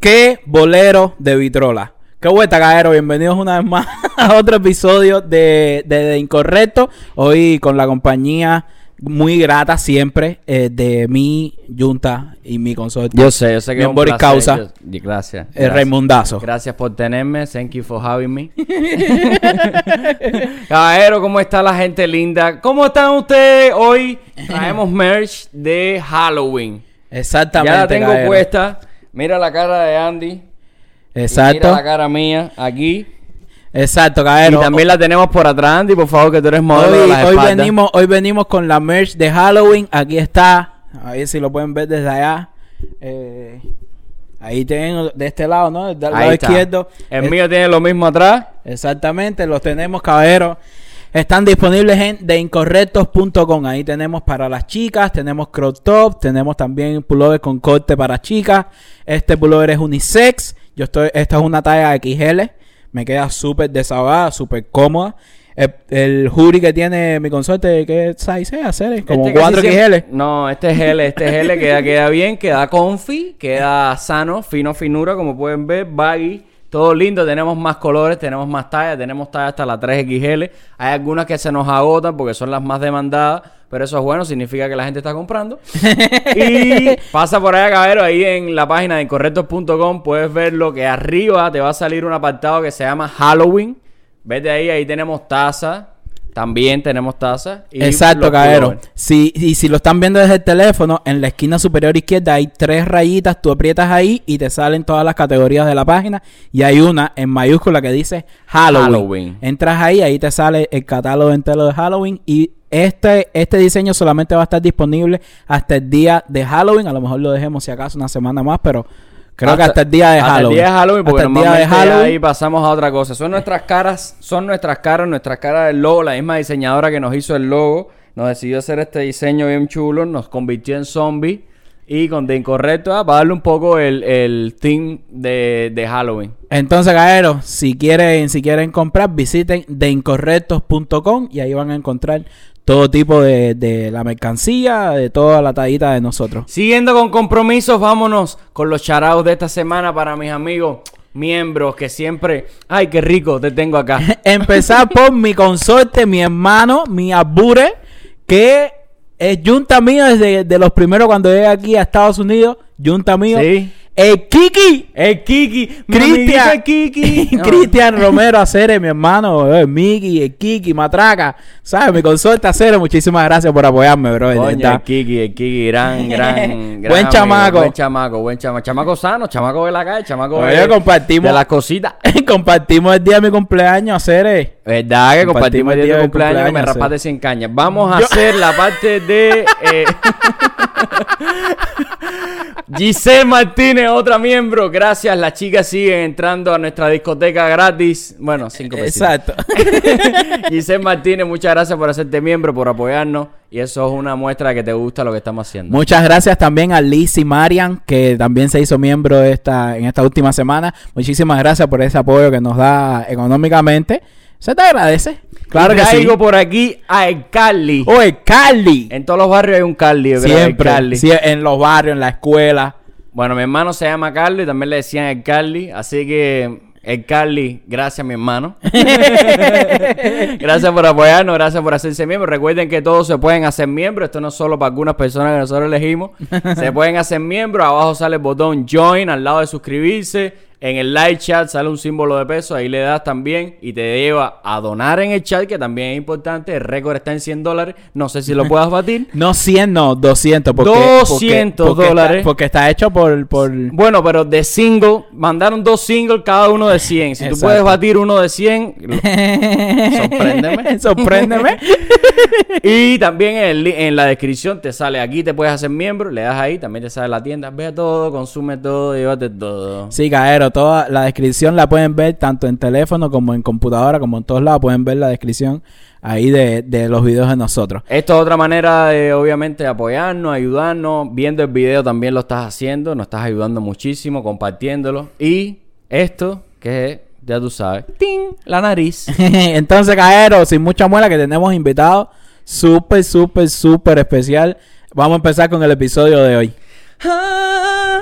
qué bolero de Vitrola. Qué vuelta, cajero. Bienvenidos una vez más a otro episodio de, de, de Incorrecto. Hoy con la compañía muy grata siempre eh, de mi junta y mi consorte. Yo sé, yo sé que Mi es un placer. Causa. Yo- gracias. El gracias. Raimundazo. Gracias por tenerme. Thank you for having me. Caballero, ¿cómo está la gente linda? ¿Cómo están ustedes? Hoy traemos merch de Halloween. Exactamente. ya la tengo puesta. Mira la cara de Andy. y Mira Exacto. la cara mía aquí. Exacto, Y cajero. también la tenemos por atrás, Andy, por favor, que tú eres modelo de Hoy, las hoy espaldas. venimos, hoy venimos con la merch de Halloween. Aquí está. A ver si lo pueden ver desde allá. Eh, ahí tienen de este lado, ¿no? Del Ahí lado está. izquierdo. El mío tiene lo mismo atrás. Exactamente, los tenemos, caballeros. Están disponibles en deincorrectos.com. Ahí tenemos para las chicas, tenemos crop top, tenemos también pullover con corte para chicas. Este pullover es unisex. Yo estoy, esta es una talla XL. Me queda súper desahogada, súper cómoda. El, el hoodie que tiene mi consorte, ¿qué size es? Hacer? Como Este casi 4 siempre- XL. No, este es L, este es L, queda, queda bien, queda comfy, queda sano, fino, finura, como pueden ver, baggy, todo lindo, tenemos más colores, tenemos más tallas, tenemos tallas hasta la 3XL, hay algunas que se nos agotan porque son las más demandadas, pero eso es bueno, significa que la gente está comprando. y pasa por allá, caballero, ahí en la página de incorrectos.com puedes ver lo que arriba te va a salir un apartado que se llama Halloween. Vete ahí, ahí tenemos taza. También tenemos taza. y Exacto, pullovers. Si, y si lo están viendo desde el teléfono, en la esquina superior izquierda hay tres rayitas, tú aprietas ahí y te salen todas las categorías de la página. Y hay una en mayúscula que dice Halloween. Halloween. Entras ahí, ahí te sale el catálogo entero de Halloween. Y este, este diseño solamente va a estar disponible hasta el día de Halloween. A lo mejor lo dejemos si acaso una semana más, pero creo que hasta el día de hasta Halloween. el día de Halloween, porque Hasta el día de Halloween. ahí pasamos a otra cosa. Son nuestras caras, son nuestras caras, nuestras caras del logo. La misma diseñadora que nos hizo el logo nos decidió hacer este diseño bien chulo, nos convirtió en zombie. Y con De Incorrecto, ah, para darle un poco el, el theme de, de Halloween. Entonces, caeros, si quieren, si quieren comprar, visiten deincorrectos.com y ahí van a encontrar todo tipo de, de la mercancía, de toda la tallita de nosotros. Siguiendo con compromisos, vámonos con los charados de esta semana para mis amigos miembros que siempre... ¡Ay, qué rico te tengo acá! Empezar por mi consorte, mi hermano, mi abure, que es junta mío desde de los primeros cuando llegué aquí a Estados Unidos, junta mío. Sí. El Kiki. ¡El Kiki! Cristian, Kiki! No. Cristian Romero Aceres, mi hermano, el Miki, el Kiki, Matraca, ¿sabes? Mi consorte Aceres, muchísimas gracias por apoyarme, bro. Coño, el Kiki, el Kiki, gran, gran, gran Buen amigo, chamaco. Buen chamaco, buen chamaco. Chamaco sano, chamaco de la calle, chamaco Oye, de, compartimos. de las cositas. Compartimos el día de mi cumpleaños, Aceres. ¿Verdad que compartimos el día de cumpleaños que me cumpleaños, rapaste sí. 100 cañas? Vamos a Yo- hacer la parte de... eh, Giselle Martínez, otra miembro. Gracias, las chicas siguen entrando a nuestra discoteca gratis. Bueno, cinco pesos. Exacto. Giselle Martínez, muchas gracias por hacerte miembro, por apoyarnos. Y eso es una muestra de que te gusta lo que estamos haciendo. Muchas gracias también a Liz y Marian, que también se hizo miembro esta, en esta última semana. Muchísimas gracias por ese apoyo que nos da económicamente. Se te agradece. Claro que sí. por aquí a el Carly. Oye, Carly. En todos los barrios hay un Carly, yo creo, el Siempre. Carly. sí, en los barrios, en la escuela. Bueno, mi hermano se llama Carly, también le decían el Carly, así que el Carly, gracias mi hermano. gracias por apoyarnos, gracias por hacerse miembro. Recuerden que todos se pueden hacer miembros, esto no es solo para algunas personas que nosotros elegimos. se pueden hacer miembros, abajo sale el botón join al lado de suscribirse. En el live chat sale un símbolo de peso, ahí le das también y te lleva a donar en el chat, que también es importante. El récord está en 100 dólares, no sé si lo puedas batir. No 100, no, 200. Porque, 200 porque- porque dólares. Está, porque está hecho por... por... Bueno, pero de single, mandaron dos singles cada uno de 100. Si tú puedes batir uno de 100, Sorpréndeme. Sorpréndeme. y también en, el en la descripción te sale aquí, te puedes hacer miembro, le das ahí, también te sale la tienda, ve todo, consume todo, llévate todo. Sí, Caero, toda la descripción la pueden ver tanto en teléfono como en computadora, como en todos lados. Pueden ver la descripción ahí de, de los videos de nosotros. Esto es otra manera de, obviamente, apoyarnos, ayudarnos. Viendo el video también lo estás haciendo, nos estás ayudando muchísimo, compartiéndolo. Y esto, que es, ya tú sabes, ¡ting! la nariz. Entonces, Caero, sin mucha muela, que tenemos invitado súper, súper, súper especial. Vamos a empezar con el episodio de hoy. Ah.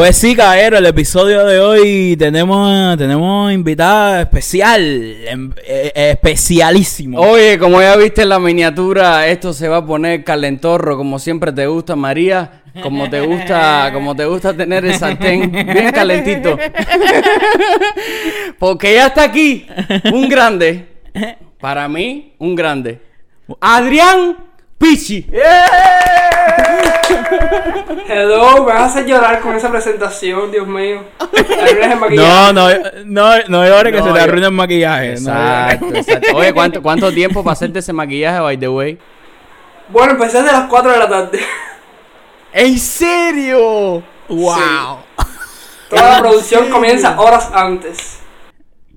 Pues sí, caballero, el episodio de hoy tenemos tenemos invitada especial, em- eh, eh, especialísimo. Oye, como ya viste en la miniatura, esto se va a poner calentorro, como siempre te gusta, María. Como te gusta, como te gusta tener el sartén bien calentito. Porque ya está aquí un grande. Para mí, un grande. Adrián Pichi. Hello, me vas a hacer llorar con esa presentación, Dios mío. El No, maquillaje. no, no, no llores que No, se te arruina el maquillaje. no Exacto, llores. exacto. Oye, ¿cuánto, ¿cuánto tiempo para hacerte ese maquillaje, by the way? Bueno, empecé desde las 4 de la tarde. ¿En serio? Wow. Toda la producción comienza horas antes.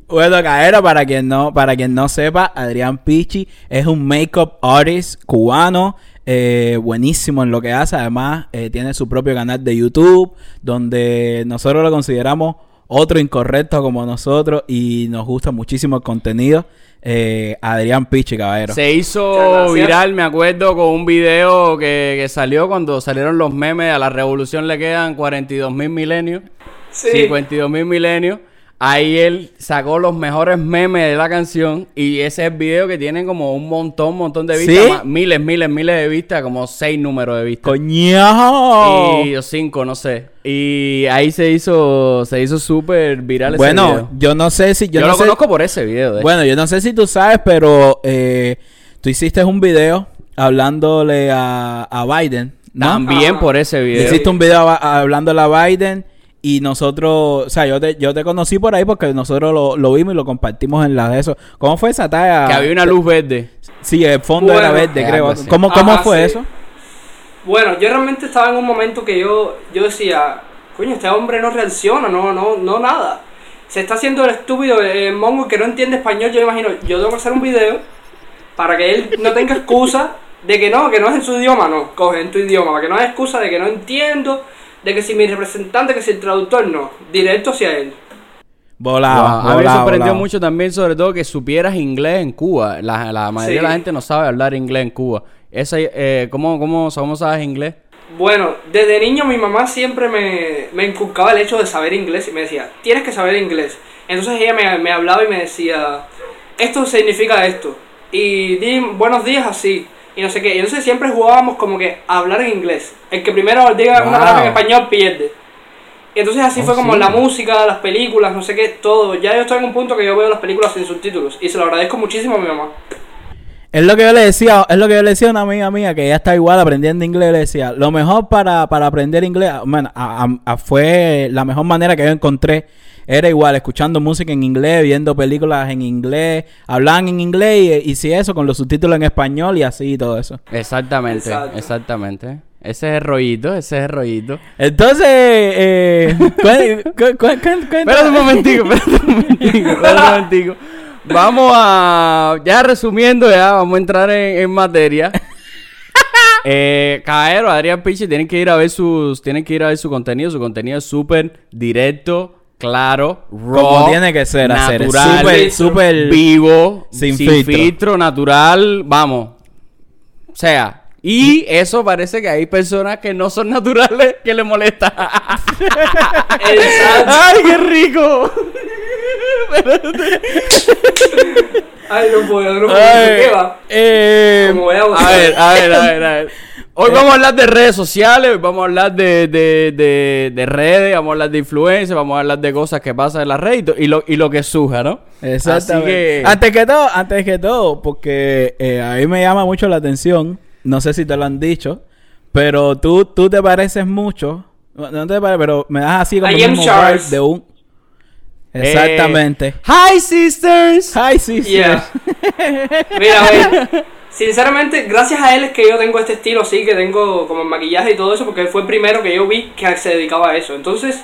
Bueno, Caero, para quien no, para quien no sepa, Adrián Pichi es un makeup artist cubano, eh, buenísimo en lo que hace. Además, eh, tiene su propio canal de YouTube, donde nosotros lo consideramos otro incorrecto como nosotros y nos gusta muchísimo el contenido. Eh, Adrián Pichi, caballero. Se hizo viral, me acuerdo, con un video que, que salió cuando salieron los memes. A la revolución le quedan 42 mil milenios. Sí. 52 mil milenios. Ahí él sacó los mejores memes de la canción. Y ese es el video que tiene como un montón, montón de vistas. Miles, miles, miles de vistas. Como seis números de vistas. ¡Coñajo! Y o cinco, no sé. Y ahí se hizo, se hizo súper viral ese Bueno, video. yo no sé si Yo, yo, no lo sé- conozco por ese video. de hecho. Bueno, yo no sé si tú sabes, pero eh, tú hiciste un video hablándole a, a Biden, ¿no? También Ah. por ese video. Hiciste un video a- hablándole a Biden y nosotros, o sea, yo te, yo te conocí por ahí porque nosotros lo, lo vimos y lo compartimos en las de eso. ¿Cómo fue esa talla? Que había una luz verde. Sí, el fondo era verde, Eh, creo. ¿Cómo, cómo Ajá, fue sí. eso? Bueno, yo realmente estaba en un momento que yo, yo decía, coño, este hombre no reacciona, no, no, no nada. Se está haciendo el estúpido, el mongo que no entiende español. Yo imagino, yo tengo que hacer un video para que él no tenga excusa de que no, que no es en su idioma, no, coge en tu idioma, para que no haya excusa de que no entiendo, de que si mi representante, que si el traductor, no, directo hacia él. Wow, a mí me sorprendió mucho también, sobre todo, que supieras inglés en Cuba. La, la mayoría Sí. de la gente no sabe hablar inglés en Cuba. Ese, eh, ¿cómo, cómo, ¿Cómo sabes inglés? Bueno, desde niño mi mamá siempre me, me inculcaba el hecho de saber inglés y me decía, tienes que saber inglés. Entonces ella me, me hablaba y me decía, esto significa esto. Y di buenos días así. Y no sé qué. Y entonces siempre jugábamos como que a hablar en inglés. El que primero diga una palabra en español pierde. Y entonces así Oh, fue como sí. la música, las películas, no sé qué, todo. Ya yo estoy en un punto que yo veo las películas sin subtítulos. Y se lo agradezco muchísimo a mi mamá. Es lo que yo le decía, es lo que yo le decía a una amiga mía que ella está igual aprendiendo inglés, le decía, lo mejor para, para aprender inglés, bueno, a- a- a- fue la mejor manera que yo encontré, era igual, escuchando música en inglés, viendo películas en inglés, hablaban en inglés y, y si eso, con los subtítulos en español y así y todo eso. Exactamente, Exacto. exactamente. Ese es el rollito, ese es el rollito. Entonces, eh, Espérate un momentico, espérate un momentico, espérate un momentico. Vamos a... Ya resumiendo, ya vamos a entrar en, en materia. Eh, Caero, Adrián Pichi, tienen que ir a ver sus... Tienen que ir a ver su contenido. Su contenido es súper directo, claro, raw, Como tiene que ser, hacer, natural, súper, súper vivo, Sin sin, filtro. filtro. natural, vamos. O sea, y eso parece que hay personas que no son naturales que le molesta. Exacto. ¡Ay, qué rico! Ay, no puedo, no puedo. ¿Qué va? eh, Como voy a A ver, a ver, a ver, a ver. Hoy vamos a hablar de redes sociales, hoy vamos a hablar de, de, de, de redes, vamos a hablar de influencia, vamos a hablar de cosas que pasan en las redes y, lo, y lo que surja, ¿no? Exactamente. Así que... Antes que todo, antes que todo, porque eh, a mí me llama mucho la atención, no sé si te lo han dicho, pero tú, tú te pareces mucho, no no te pareces, pero me das así como vibe de un... Exactamente. Eh, Hi, sisters. Sí, sí. Yeah. Mira, ver, sinceramente, gracias a él es que yo tengo este estilo así, que tengo como el maquillaje y todo eso, porque él fue el primero que yo vi que se dedicaba a eso. Entonces,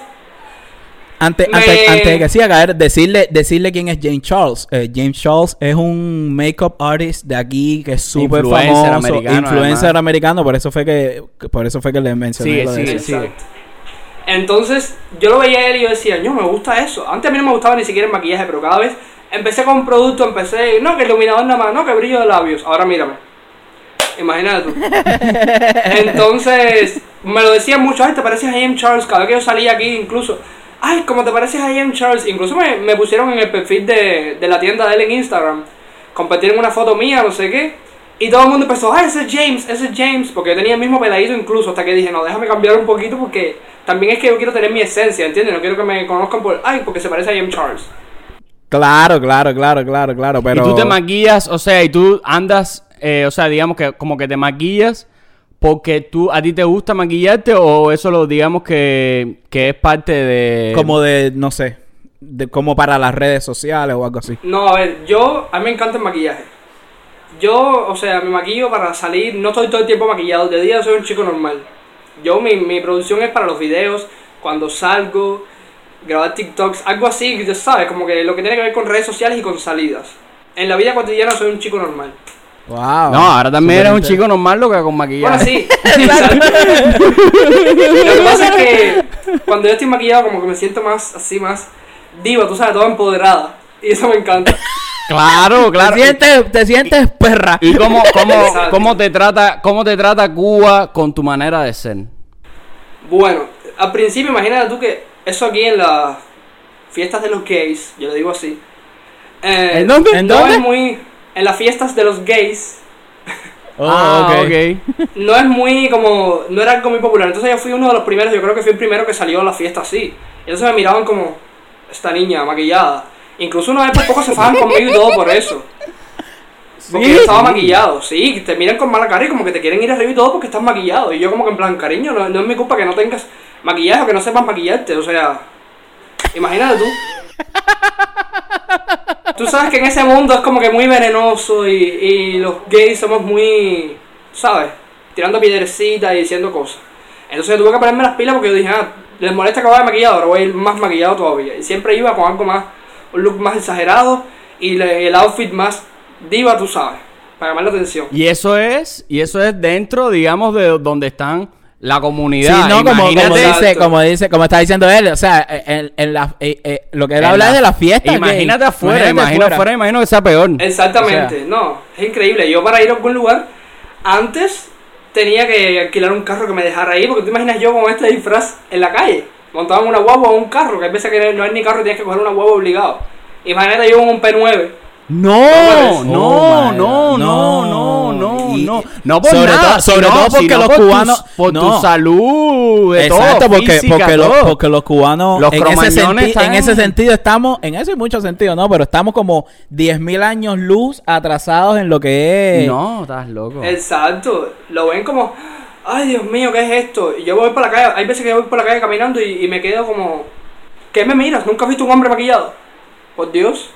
Antes, Me- antes, antes de que siga caer, decirle, decirle quién es James Charles. Eh, James Charles es un makeup artist de aquí que es súper Influencer famoso, americano, influencer además. americano, por eso fue que, por eso fue que le mencioné Sigue, lo de eso. sigue. exacto. Entonces, yo lo veía a él y yo decía, no, me gusta eso. Antes a mí no me gustaba ni siquiera el maquillaje, pero cada vez empecé con un producto, empecé, no, que iluminador nada más, no, que brillo de labios. Ahora mírame. Imagínate tú. Entonces, me lo decían mucho, ay, te pareces a Ian Charles, cada vez que yo salía aquí incluso, ay, como te pareces a Ian Charles, incluso me, me pusieron en el perfil de, de la tienda de él en Instagram, compartieron una foto mía, no sé qué, y todo el mundo empezó, ay, ese es James, ese es James, porque yo tenía el mismo peladito incluso, hasta que dije, no, déjame cambiar un poquito porque también es que yo quiero tener mi esencia, ¿entiendes? No quiero que me conozcan por, ay, porque se parece a Ian Charles. Claro, claro, claro, claro, claro. Pero... Y tú te maquillas, o sea, y tú andas, eh, o sea, digamos que como que te maquillas porque tú, a ti te gusta maquillarte o eso lo digamos que, que es parte de... Como de, no sé, de como para las redes sociales o algo así. No, a ver, yo, a mí me encanta el maquillaje. Yo, o sea, me maquillo para salir, no estoy todo el tiempo maquillado, de día soy un chico normal. Yo, mi, mi producción es para los videos, cuando salgo, grabar TikToks, algo así, ya sabes, como que lo que tiene que ver con redes sociales y con salidas. En la vida cotidiana soy un chico normal. Wow. No, ahora también eres un chico normal lo que con maquillaje. Bueno, sí. lo que pasa es que cuando yo estoy maquillado, como que me siento más, así, más diva, tú sabes, toda empoderada. Y eso me encanta. Claro, claro. Te sientes, te sientes perra. ¿Y cómo, cómo, cómo te trata, cómo te trata Cuba con tu manera de ser? Bueno, al principio imagínate tú que eso aquí en las fiestas de los gays, yo le digo así. eh, ¿En dónde? ¿En no dónde? es muy... En las fiestas de los gays, Oh, ah, ok. ok. no es muy como... No era algo muy popular. Entonces yo fui uno de los primeros, yo creo que fui el primero que salió a la fiesta así. Y entonces me miraban como... Esta niña maquillada. Incluso una vez por poco se fajan conmigo y todo por eso. Porque ¿Sí? yo estaba maquillado, sí, te miran con mala cara y como que te quieren ir arriba y todo porque estás maquillado. Y yo como que en plan, cariño, no, no es mi culpa que no tengas maquillaje o que no sepas maquillarte, o sea, imagínate tú. Tú sabes que en ese mundo es como que muy venenoso y, y los gays somos muy, ¿sabes? Tirando piedrecitas y diciendo cosas. Entonces yo tuve que ponerme las pilas porque yo dije, ah, les molesta que vaya maquillado, ahora voy a ir más maquillado todavía. Y siempre iba con algo más, un look más exagerado y le- el outfit más diva, tú sabes, para llamar la atención. Y eso es, y eso es dentro, digamos, de donde están la Sí, comunidad. no, como, como Imagínate- dice, como dice, como está diciendo él, o sea, en, en la, eh, eh, lo que él en habla la- es de la fiesta. Imagínate afuera, imagino afuera, imagino que sea peor. Exactamente, O sea, no, es increíble. Yo para ir a algún lugar, antes tenía que alquilar un carro que me dejara ahí, porque tú imaginas yo con este disfraz en la calle, montado en una guagua o un carro, que hay veces que no hay ni carro y tienes que coger una guagua obligado. Imagínate yo con un P9. No, Oh no, no, no, no, no, Y- no. No por sobre nada, todo- sobre sino- todo porque los por tu- cubanos- por no. tu salud, de Exacto, todo, porque, física, porque, los, porque los cubanos Los en, ese senti- en ese en- sentido estamos, en ese mucho sentido, ¿no? Pero estamos como 10.000 años luz atrasados en lo que es... No, estás loco. Exacto, lo ven como, ay Dios mío, ¿qué es esto? Y yo voy por la calle, hay veces que voy por la calle caminando y, me quedo como, ¿qué me miras? ¿Nunca has visto un hombre maquillado? Por Dios,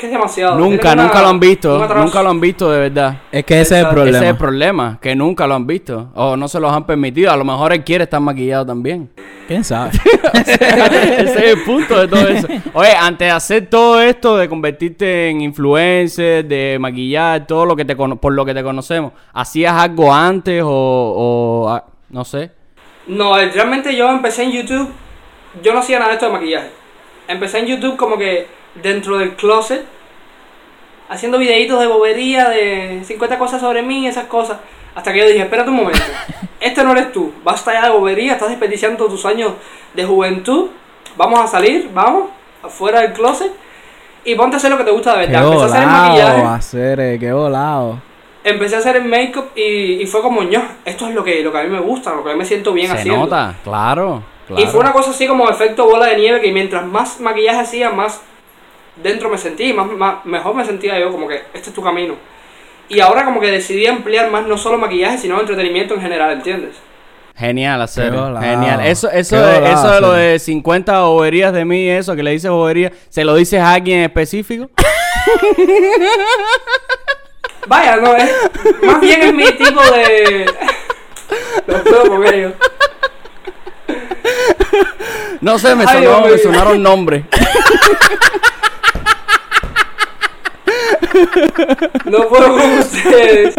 que es demasiado. Nunca, una- nunca lo han visto, nunca lo han visto de verdad. Es que ese es el problema. Ese es el problema, que nunca lo han visto. O no se los han permitido. A lo mejor él quiere estar maquillado también. ¿Quién sabe? Ese es el punto de todo eso. Oye, antes de hacer todo esto, de convertirte en influencer, de maquillar, todo lo que te cono- por lo que te conocemos, ¿hacías algo antes o, o, no sé? No, realmente yo empecé en YouTube, yo no hacía nada de esto de maquillaje. Empecé en YouTube como que dentro del closet, haciendo videitos de bobería, de 50 cosas sobre mí, esas cosas. Hasta que yo dije, espérate un momento, este no eres tú, basta ya de bobería, estás desperdiciando tus años de juventud, vamos a salir, vamos, afuera del closet, y ponte a hacer lo que te gusta de qué verdad. Empecé a hacer el maquillaje, hacer, eh, qué volado. empecé a hacer el make-up y, y fue como, ño, esto es lo que, lo que a mí me gusta, lo que a mí me siento bien Se haciendo. nota, claro. claro. Y fue una cosa así como efecto bola de nieve que mientras más maquillaje hacía, más dentro me sentía y más, más- mejor me sentía yo, como que este es tu camino. Y ahora como que decidí ampliar más no solo maquillaje, sino entretenimiento en general, ¿entiendes? Genial volado. Genial. Eso, eso, de, eso de lo de 50 boberías de mí, eso que le dices bobería, ¿se lo dices a alguien específico? Vaya, no, es, más bien es mi tipo de... Lo puedo ellos. No sé, me, Ay, sonó- me sonaron nombres. No puedo con ustedes.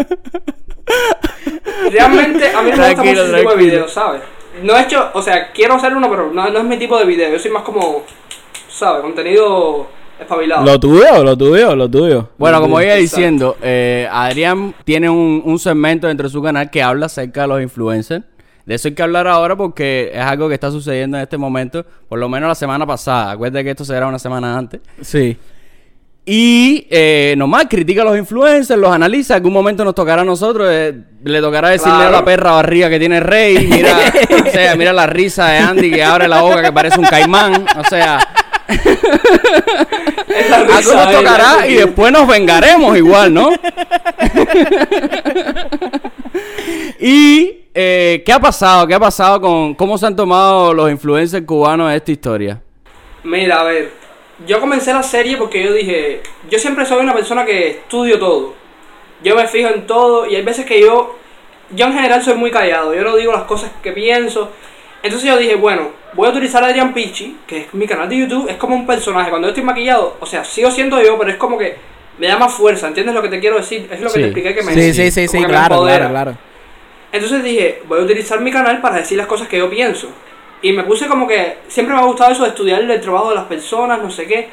Realmente a mí no me gusta mucho ese tipo de videos, ¿sabes? No he hecho, o sea, quiero hacer uno, pero no, no es mi tipo de video. Yo soy más como, ¿sabes? Contenido espabilado. Lo tuyo, lo tuyo, lo tuyo. Bueno, como iba diciendo, eh, Adrián tiene un, un segmento dentro de su canal que habla acerca de los influencers. De eso hay que hablar ahora porque es algo que está sucediendo en este momento, por lo menos la semana pasada. Acuérdate que esto será una semana antes. Sí. Y eh, nomás critica a los influencers, los analiza. En algún momento nos tocará a nosotros. eh, le tocará decirle Claro. a la perra barriga que tiene rey. Mira, o sea, mira la risa de Andy que abre la boca que parece un caimán. O sea, algo nos tocará y después nos vengaremos igual, ¿no? y eh, ¿qué ha pasado? ¿Qué ha pasado con cómo se han tomado los influencers cubanos esta historia? Mira, a ver, yo comencé la serie porque yo dije, yo siempre soy una persona que estudio todo. Yo me fijo en todo y hay veces que yo, yo en general soy muy callado, yo no digo las cosas que pienso. Entonces yo dije, bueno, voy a utilizar a Adrian Pichi, que es mi canal de YouTube, es como un personaje. Cuando yo estoy maquillado, o sea, sigo siendo yo, pero es como que me da más fuerza, ¿entiendes lo que te quiero decir? Es lo que Sí. te expliqué que me Sí, sí, sí, sí, claro, claro. Entonces dije, voy a utilizar mi canal para decir las cosas que yo pienso. Y me puse como que siempre me ha gustado eso de estudiar el trabajo de las personas, no sé qué.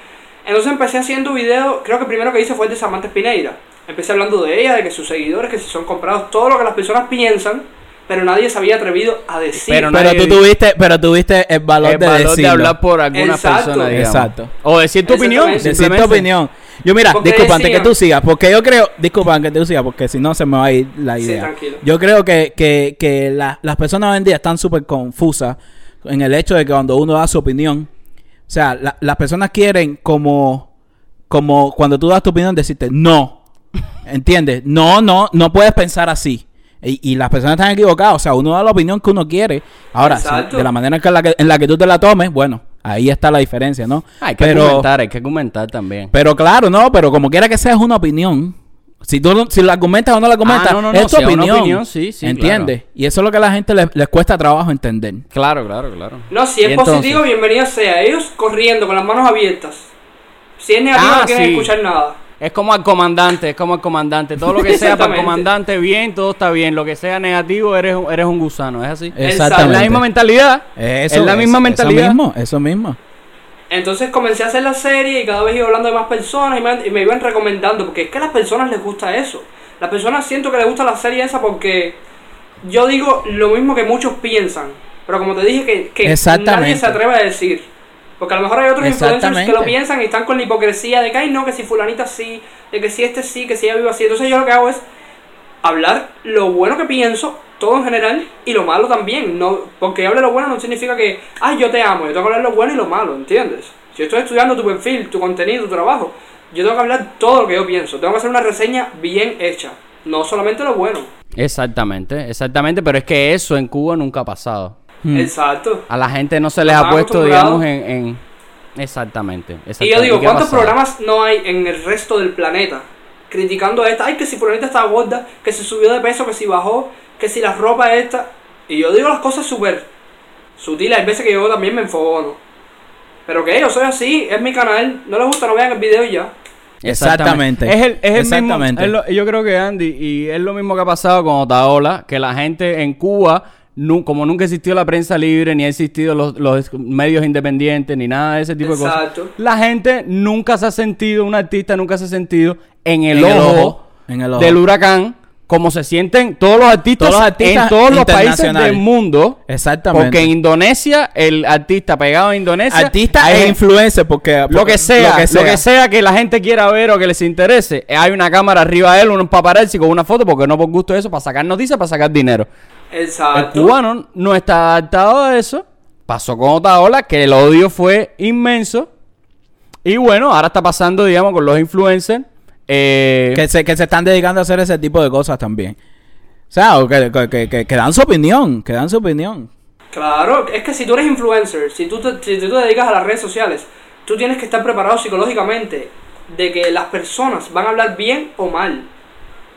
Entonces empecé haciendo videos, creo que el primero que hice fue el de Samantha Espineira. Empecé hablando de ella, de que sus seguidores, que si son comprados, todo lo que las personas piensan, pero nadie se había atrevido a decir. Pero Pero tú tuviste, pero tuviste el valor el de valor de hablar por alguna Exacto. persona, digamos. Exacto. O decir tu opinión. Decir tu opinión. Yo mira, disculpa, antes que tú sigas, porque yo creo, disculpa, antes que tú sigas, porque si no se me va a ir la Sí, idea. tranquilo. Yo creo que, que, que la- las personas hoy en día están súper confusas en el hecho de que cuando uno da su opinión, o sea, la- las personas quieren como, como cuando tú das tu opinión decirte no, ¿entiendes? No, no, no puedes pensar así. Y, y las personas están equivocadas, o sea, uno da la opinión que uno quiere. Ahora, si- de la manera en, que la que, en la que tú te la tomes, bueno, ahí está la diferencia, ¿no? Hay que Pero- argumentar, hay que argumentar también. pero claro, no, pero como quiera que sea, es una opinión. Si tú no- si la argumentas o no la argumentas, Ah, no, no, no, es tu si es una opinión. opinión, sí, sí, ¿Entiendes? Y eso es lo que a la gente le- les cuesta trabajo entender. Claro, claro, claro. No, si es entonces- positivo, bienvenido sea. Ellos corriendo con las manos abiertas. Si es negativo, Ah, no quieren sí. escuchar nada. Es como al comandante, es como al comandante. Todo lo que sea para el comandante, bien, todo está bien. Lo que sea negativo, eres, un- eres un gusano, ¿es así? Exactamente. Es la misma mentalidad. Eso, es la misma eso- mentalidad. Eso mismo, eso mismo. Entonces comencé a hacer la serie y cada vez iba hablando de más personas y me, y me iban recomendando, porque es que a las personas les gusta eso. Las personas siento que les gusta la serie esa porque yo digo lo mismo que muchos piensan, pero como te dije que, que nadie se atreve a decir. Porque a lo mejor hay otros influencers que lo piensan y están con la hipocresía de que, ay no, que si fulanita sí, de que si este sí, que si ella vive así. Entonces yo lo que hago es hablar lo bueno que pienso, todo en general, y lo malo también. No, porque hable lo bueno no significa que, ay, yo te amo, yo tengo que hablar lo bueno y lo malo, ¿entiendes? Si yo estoy estudiando tu perfil, tu contenido, tu trabajo, yo tengo que hablar todo lo que yo pienso. Tengo que hacer una reseña bien hecha, no solamente lo bueno. Exactamente, exactamente. Pero es que eso en Cuba nunca ha pasado. Mm. Exacto. A la gente no se les ha puesto, digamos, en... en- Exactamente, Y yo exactamente. digo, ¿Qué ha ¿cuántos programas no hay en el resto del planeta? Criticando a esta, ay, que si fulanita está gorda, que se subió de peso, que si bajó, que si la ropa esta. Y yo digo las cosas súper sutiles, hay veces que yo también me enfogono. Pero que yo soy así, es mi canal, no les gusta, no vean el video y ya. Exactamente. Es el, es el Exactamente. mismo. es lo- yo creo que Andy, y es lo mismo que ha pasado con Otaola, que la gente en Cuba, como nunca existió la prensa libre, ni ha existido los, los medios independientes, ni nada de ese tipo de cosas, la gente nunca se ha sentido, un artista nunca se ha sentido en el, En el ojo, ojo, en el ojo. del huracán, como se sienten todos los artistas, Todos los artistas en todos los países del mundo. Exactamente. Porque en Indonesia, el artista pegado a Indonesia. Artista es- e influencer, porque, lo que sea, lo que sea. que la gente quiera ver o que les interese. Hay una cámara arriba de él, un paparazzi con una foto, porque no por gusto de eso, para sacar noticias, para sacar dinero. El Exacto. cubano no está adaptado a eso. Pasó con otra ola, que el odio fue inmenso. Y bueno, ahora está pasando, digamos, con los influencers. Eh, que se, que se están dedicando a hacer ese tipo de cosas también. O sea, o que, que, que- que- que dan su opinión, que dan su opinión. Claro, es que si tú eres influencer, si tú, te, si tú te dedicas a las redes sociales, tú tienes que estar preparado psicológicamente de que las personas van a hablar bien o mal.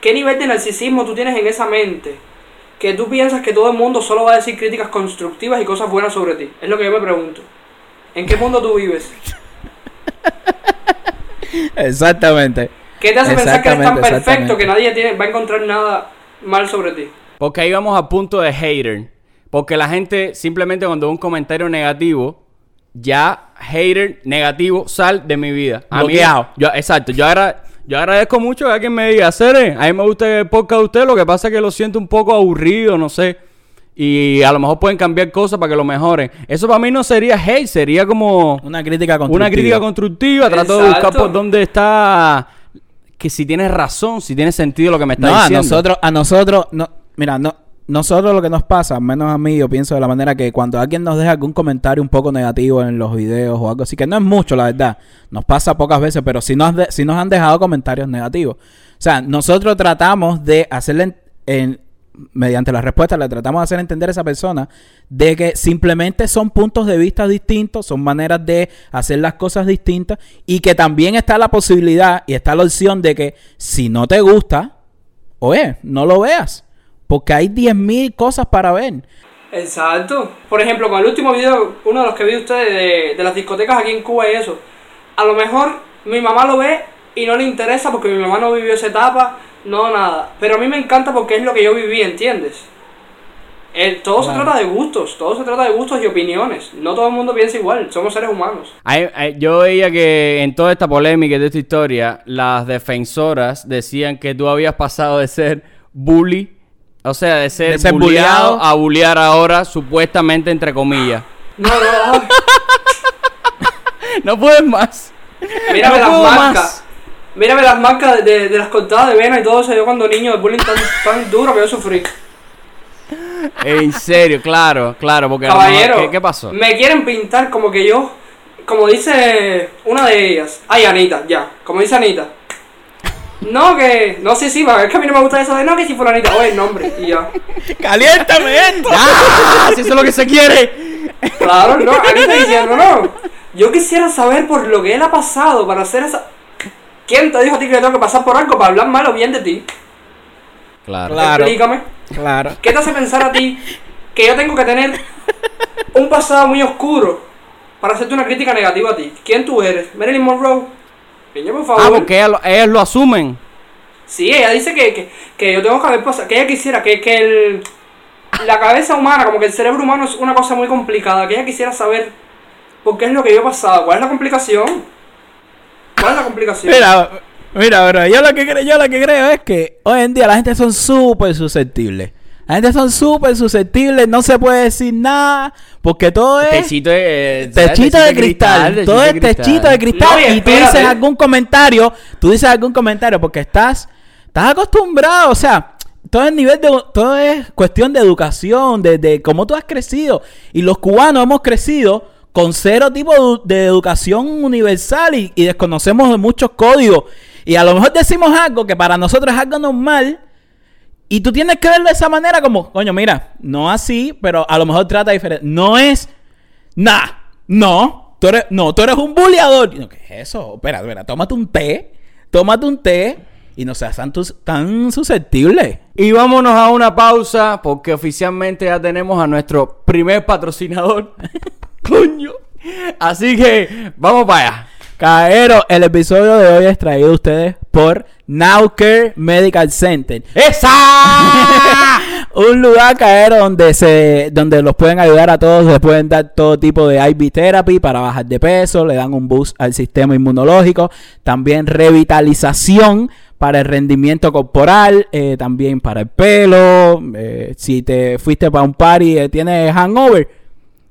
¿Qué nivel de narcisismo tú tienes en esa mente? Que tú piensas que todo el mundo solo va a decir críticas constructivas y cosas buenas sobre ti. Es lo que yo me pregunto. ¿En qué mundo tú vives? Exactamente. ¿Qué te hace pensar que eres tan perfecto que nadie tiene, va a encontrar nada mal sobre ti? Porque ahí vamos a punto de hater. Porque la gente simplemente cuando ve un comentario negativo, ya hater negativo, sal de mi vida. Bloqueado. yo, exacto. Yo, agra- yo agradezco mucho que alguien me diga, Cere, a mí me gusta el podcast de usted, lo que pasa es que lo siento un poco aburrido, no sé. y a lo mejor pueden cambiar cosas para que lo mejoren. Eso para mí no sería hate, sería como Una crítica constructiva. una crítica constructiva. Trato de buscar por dónde está. Que si tienes razón, si tiene sentido lo que me está No, a diciendo. nosotros, a nosotros, no, mira, no, nosotros lo que nos pasa, menos a mí, yo pienso de la manera que cuando alguien nos deja algún comentario un poco negativo en los videos o algo así, que no es mucho, la verdad, nos pasa pocas veces, pero sí nos, nos han dejado comentarios negativos. O sea, nosotros tratamos de hacerle, mediante la respuesta, le tratamos de hacer entender a esa persona de que simplemente son puntos de vista distintos, son maneras de hacer las cosas distintas y que también está la posibilidad y está la opción de que si no te gusta, oye, no lo veas. Porque hay 10.000 cosas para ver. Exacto. Por ejemplo, con el último video, uno de los que vi ustedes de, de las discotecas aquí en Cuba y eso, a lo mejor mi mamá lo ve y no le interesa porque mi mamá no vivió esa etapa, no nada. Pero a mí me encanta porque es lo que yo viví, ¿entiendes? El- todo Claro. se trata de gustos, todo se trata de gustos y opiniones. No todo el mundo piensa igual, somos seres humanos. Hay- hay- yo veía que en toda esta polémica y de esta historia, las defensoras decían que tú habías pasado de ser bully, o sea, de ser, De ser bulleado bulleado. a bullear ahora, supuestamente entre comillas. No, no, ay, no puedes más. mírame No las marcas. más. Mírame las marcas de, de- de las cortadas de vena y todo eso. Yo cuando niño, el bullying tan, tan duro que yo sufrí. En serio, claro, claro, porque mejor- Caballero, ¿qué, qué pasó? Me quieren pintar como que yo, como dice una de ellas. Ay, Anita, ya. Como dice Anita. No, que. No sé si, es que a mí no me gusta eso de no, que si fulanita. Oye, el nombre. Y ya. ¡Caliéntame esto! ¡Ah! Si eso es lo que se quiere. Claro, no. Anita diciendo, no. Yo quisiera saber por lo que él ha pasado para hacer esa. ¿Quién te dijo a ti que yo tengo que pasar por algo para hablar mal o bien de ti? Claro. Claro. Explícame. Claro. ¿Qué te hace pensar a ti que yo tengo que tener un pasado muy oscuro para hacerte una crítica negativa a ti? ¿Quién tú eres? Marilyn Monroe. Niña, por favor. Ah, porque ellas lo, ellas lo asumen. Sí, ella dice que, que, que yo tengo que haber pasado, que ella quisiera, que, que el, la cabeza humana, como que el cerebro humano es una cosa muy complicada, que ella quisiera saber por qué es lo que yo he pasado, cuál es la complicación. ¿Cuál es la complicación? Mira, mira, bro, yo lo que creo, yo lo que creo es que hoy en día la gente son súper susceptibles. La gente son súper susceptibles, no se puede decir nada, porque todo es Techito de, techito de cristal, todo es techito de cristal. No, y tú dices algún comentario, tú dices algún comentario porque estás estás acostumbrado, o sea, todo es nivel de todo es cuestión de educación, de, de cómo tú has crecido. Y los cubanos hemos crecido con cero tipo de, educación universal y, y desconocemos de muchos códigos. Y a lo mejor decimos algo que para nosotros es algo normal y tú tienes que verlo de esa manera como, coño, mira, no así, pero a lo mejor trata diferente. No es, nah, no, tú eres, no, tú eres un bulleador. No, ¿Qué es eso? Espera, espera, tómate un té, tómate un té y no seas tan, tan susceptible. Y vámonos a una pausa porque oficialmente ya tenemos a nuestro primer patrocinador. Coño. Así que vamos para allá. Caero, el episodio de hoy es traído a ustedes por Nowcare Medical Center. ¡Esa! Un lugar, Caero, donde se, donde los pueden ayudar a todos, les pueden dar todo tipo de IV therapy para bajar de peso, le dan un boost al sistema inmunológico, también revitalización para el rendimiento corporal, eh, también para el pelo, eh, si te fuiste para un party y tienes hangover,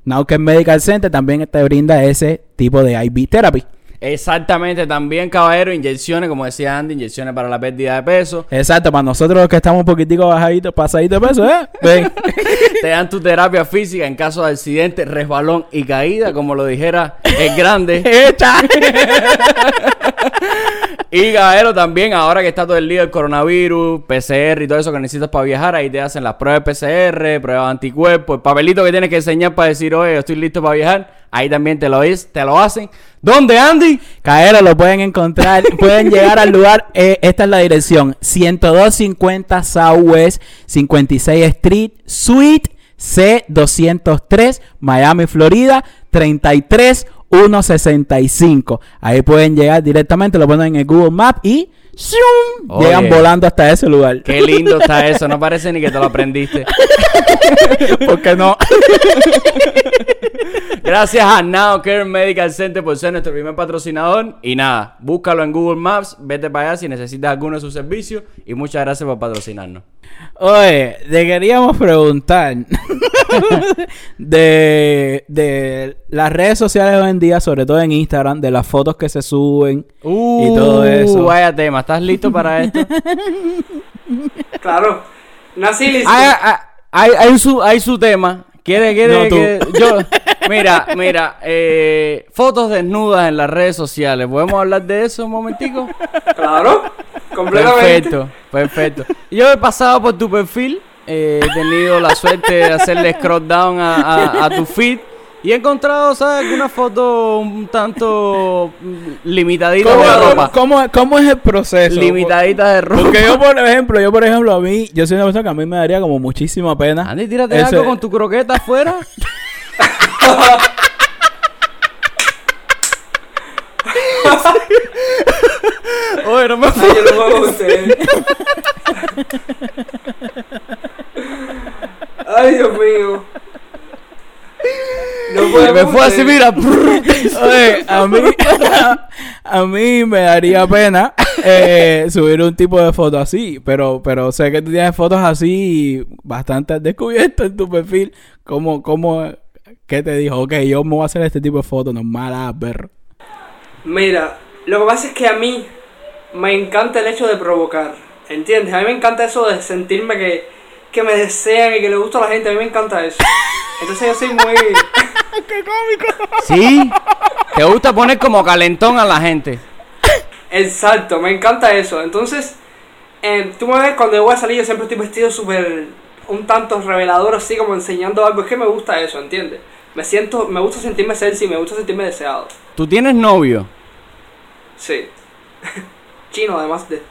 Nowcare Medical Center también te brinda ese tipo de IV therapy. Exactamente, también caballero, inyecciones, como decía Andy, inyecciones para la pérdida de peso. Exacto, para nosotros los que estamos un poquitico bajaditos, pasaditos de peso, ¿eh? Ven. Te dan tu terapia física en caso de accidente, resbalón y caída, como lo dijera el grande. Echa. Y caballero también, ahora que está todo el lío del coronavirus, PCR y todo eso que necesitas para viajar, ahí te hacen las pruebas PCR, pruebas de anticuerpos, el papelito que tienes que enseñar para decir, oye, estoy listo para viajar, ahí también te lo, es- te lo hacen. ¿Dónde, Andy? Caero lo pueden encontrar, pueden llegar al lugar, eh, esta es la dirección, 10250 Southwest 56 Street, Suite C203, Miami, Florida, 33165. Ahí pueden llegar directamente, lo ponen en el Google Map y. Oye. llegan volando hasta ese lugar. Qué lindo está eso, no parece ni que te lo aprendiste. ¿Por qué no? Gracias a Now Care Medical Center por ser nuestro primer patrocinador. Y nada, búscalo en Google Maps, vete para allá si necesitas alguno de sus servicios. Y muchas gracias por patrocinarnos. Oye, te queríamos preguntar de, de las redes sociales hoy en día, sobre todo en Instagram, de las fotos que se suben y todo eso. Uh, Vaya tema, ¿estás listo para esto? Claro. Nací listo. hay, hay, su, hay su tema. ¿Quiere, quiere No, yo? Mira, mira, eh, fotos desnudas en las redes sociales. ¿Podemos hablar de eso un momentico? Claro. Completamente. Perfecto, perfecto. Yo he pasado por tu perfil, eh, he tenido la suerte de hacerle scroll down a, a- a tu feed y he encontrado, ¿sabes? Alguna foto un tanto limitadita ¿Cómo, de ropa. cómo- cómo es el proceso? Limitadita de ropa. Porque yo, por ejemplo, yo por ejemplo, a mí, yo soy una persona que a mí me daría como muchísima pena. Andy, tírate Ese- algo con tu croqueta afuera. Oye, no me Ay, yo no puedo con ustedes. Ay, Dios mío. No me fue así, mira. Oye, a mí, a mí me daría pena eh, subir un tipo de foto así, pero, pero sé que tú tienes fotos así bastante descubiertas en tu perfil. ¿Cómo, cómo, qué te dijo? Ok, yo me voy a hacer este tipo de fotos normal, ah, perro. Mira, lo que pasa es que a mí me encanta el hecho de provocar. ¿Entiendes? A mí me encanta eso de sentirme que, que me desean y que le gusta a la gente. A mí me encanta eso. Entonces yo soy muy... Sí. Te gusta poner como calentón a la gente. Exacto, me encanta eso. Entonces, eh, tú me ves cuando yo voy a salir, yo siempre estoy vestido súper un tanto revelador, así como enseñando algo. Es que me gusta eso, ¿entiendes? Me siento, me gusta sentirme sexy, me gusta sentirme deseado. ¿Tú tienes novio? Sí. Chino, además de.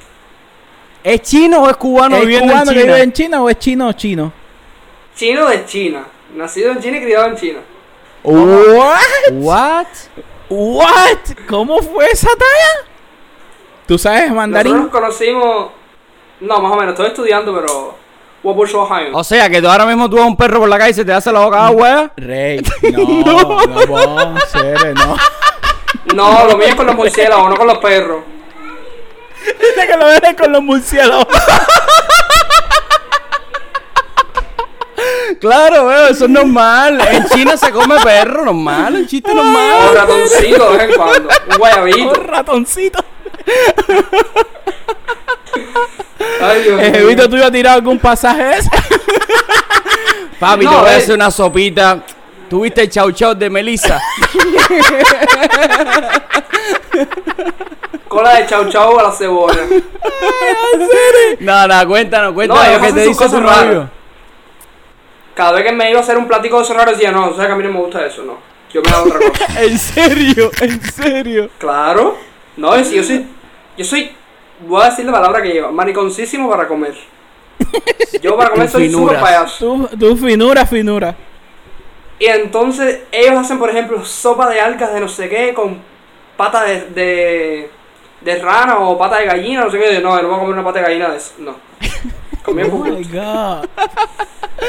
¿Es chino o es cubano ¿Es viviendo cubano en que China? vive en China o es chino o chino? Chino de China. Nacido en China y criado en China. What? What? What? ¿Cómo fue esa talla? ¿Tú sabes Nosotros mandarín? nos conocimos. No, más o menos, estoy estudiando, pero. O sea, que tú ahora mismo tú ves a un perro por la calle y se te hace la boca agua. Rey, no, no, puedo ser, no. No, lo mío es con los murciélagos, no con los perros. Dice que lo dejes con los murciélagos. Claro, veo, eso es normal. En China se come perro, normal, un chiste Un normal. ratoncito de vez en cuando. Un guayabito. Un ratoncito. Ay, Dios ¿El mío. jevito tuyo ha tirado algún pasaje ese? Papi, No, te voy a eh. hacer una sopita. ¿Tuviste el chau chau de Melissa? Cola de chau chau a la cebolla. No, no, cuéntanos, cuéntanos ellos qué hacen te dice tu cosas raras. novio. Cada vez que me iba a hacer un platico de eso raro decía, no, o sea que a mí no me gusta eso, no. Yo me hago otra cosa. En serio, en serio. Claro. No, es- yo soy. Yo soy. Voy a decir la palabra que lleva. Mariconcísimo para comer. Yo para comer soy finura. súper payaso. Tu, tu finura, finura. Y entonces ellos hacen, por ejemplo, sopa de algas de no sé qué con pata de, de, de rana o pata de gallina, no sé qué. Yo, no, no voy a comer una pata de gallina de eso. No. Comí un Oh my poquito. god.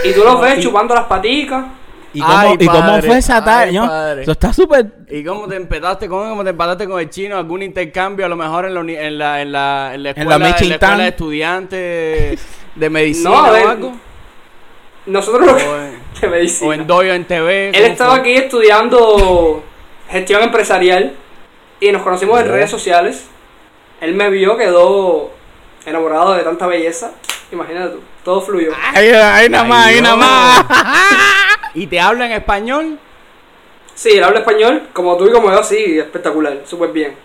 Y tú los ves chupando las paticas. ¿Y cómo, Ay, ¿y cómo padre. fue esa Ay, talla? ¿no? padre. Eso está súper. ¿Y cómo te empataste con, cómo te empataste con el chino? ¿Algún intercambio a lo mejor en la, uni- en la, en la, en la En escuela, la en la escuela de estudiantes de medicina No, a o ver, algo? Nosotros lo que. O en, de medicina. o en Doyo en TV. Él ¿cómo estaba fue? aquí estudiando gestión empresarial y nos conocimos en redes sociales. Él me vio, quedó enamorado de tanta belleza. Imagínate tú, todo fluyó. Ahí, ahí nada más, ahí Ay, nada más. ¿Y te habla en español? Sí, él habla español, como tú y como yo, sí, espectacular, súper bien.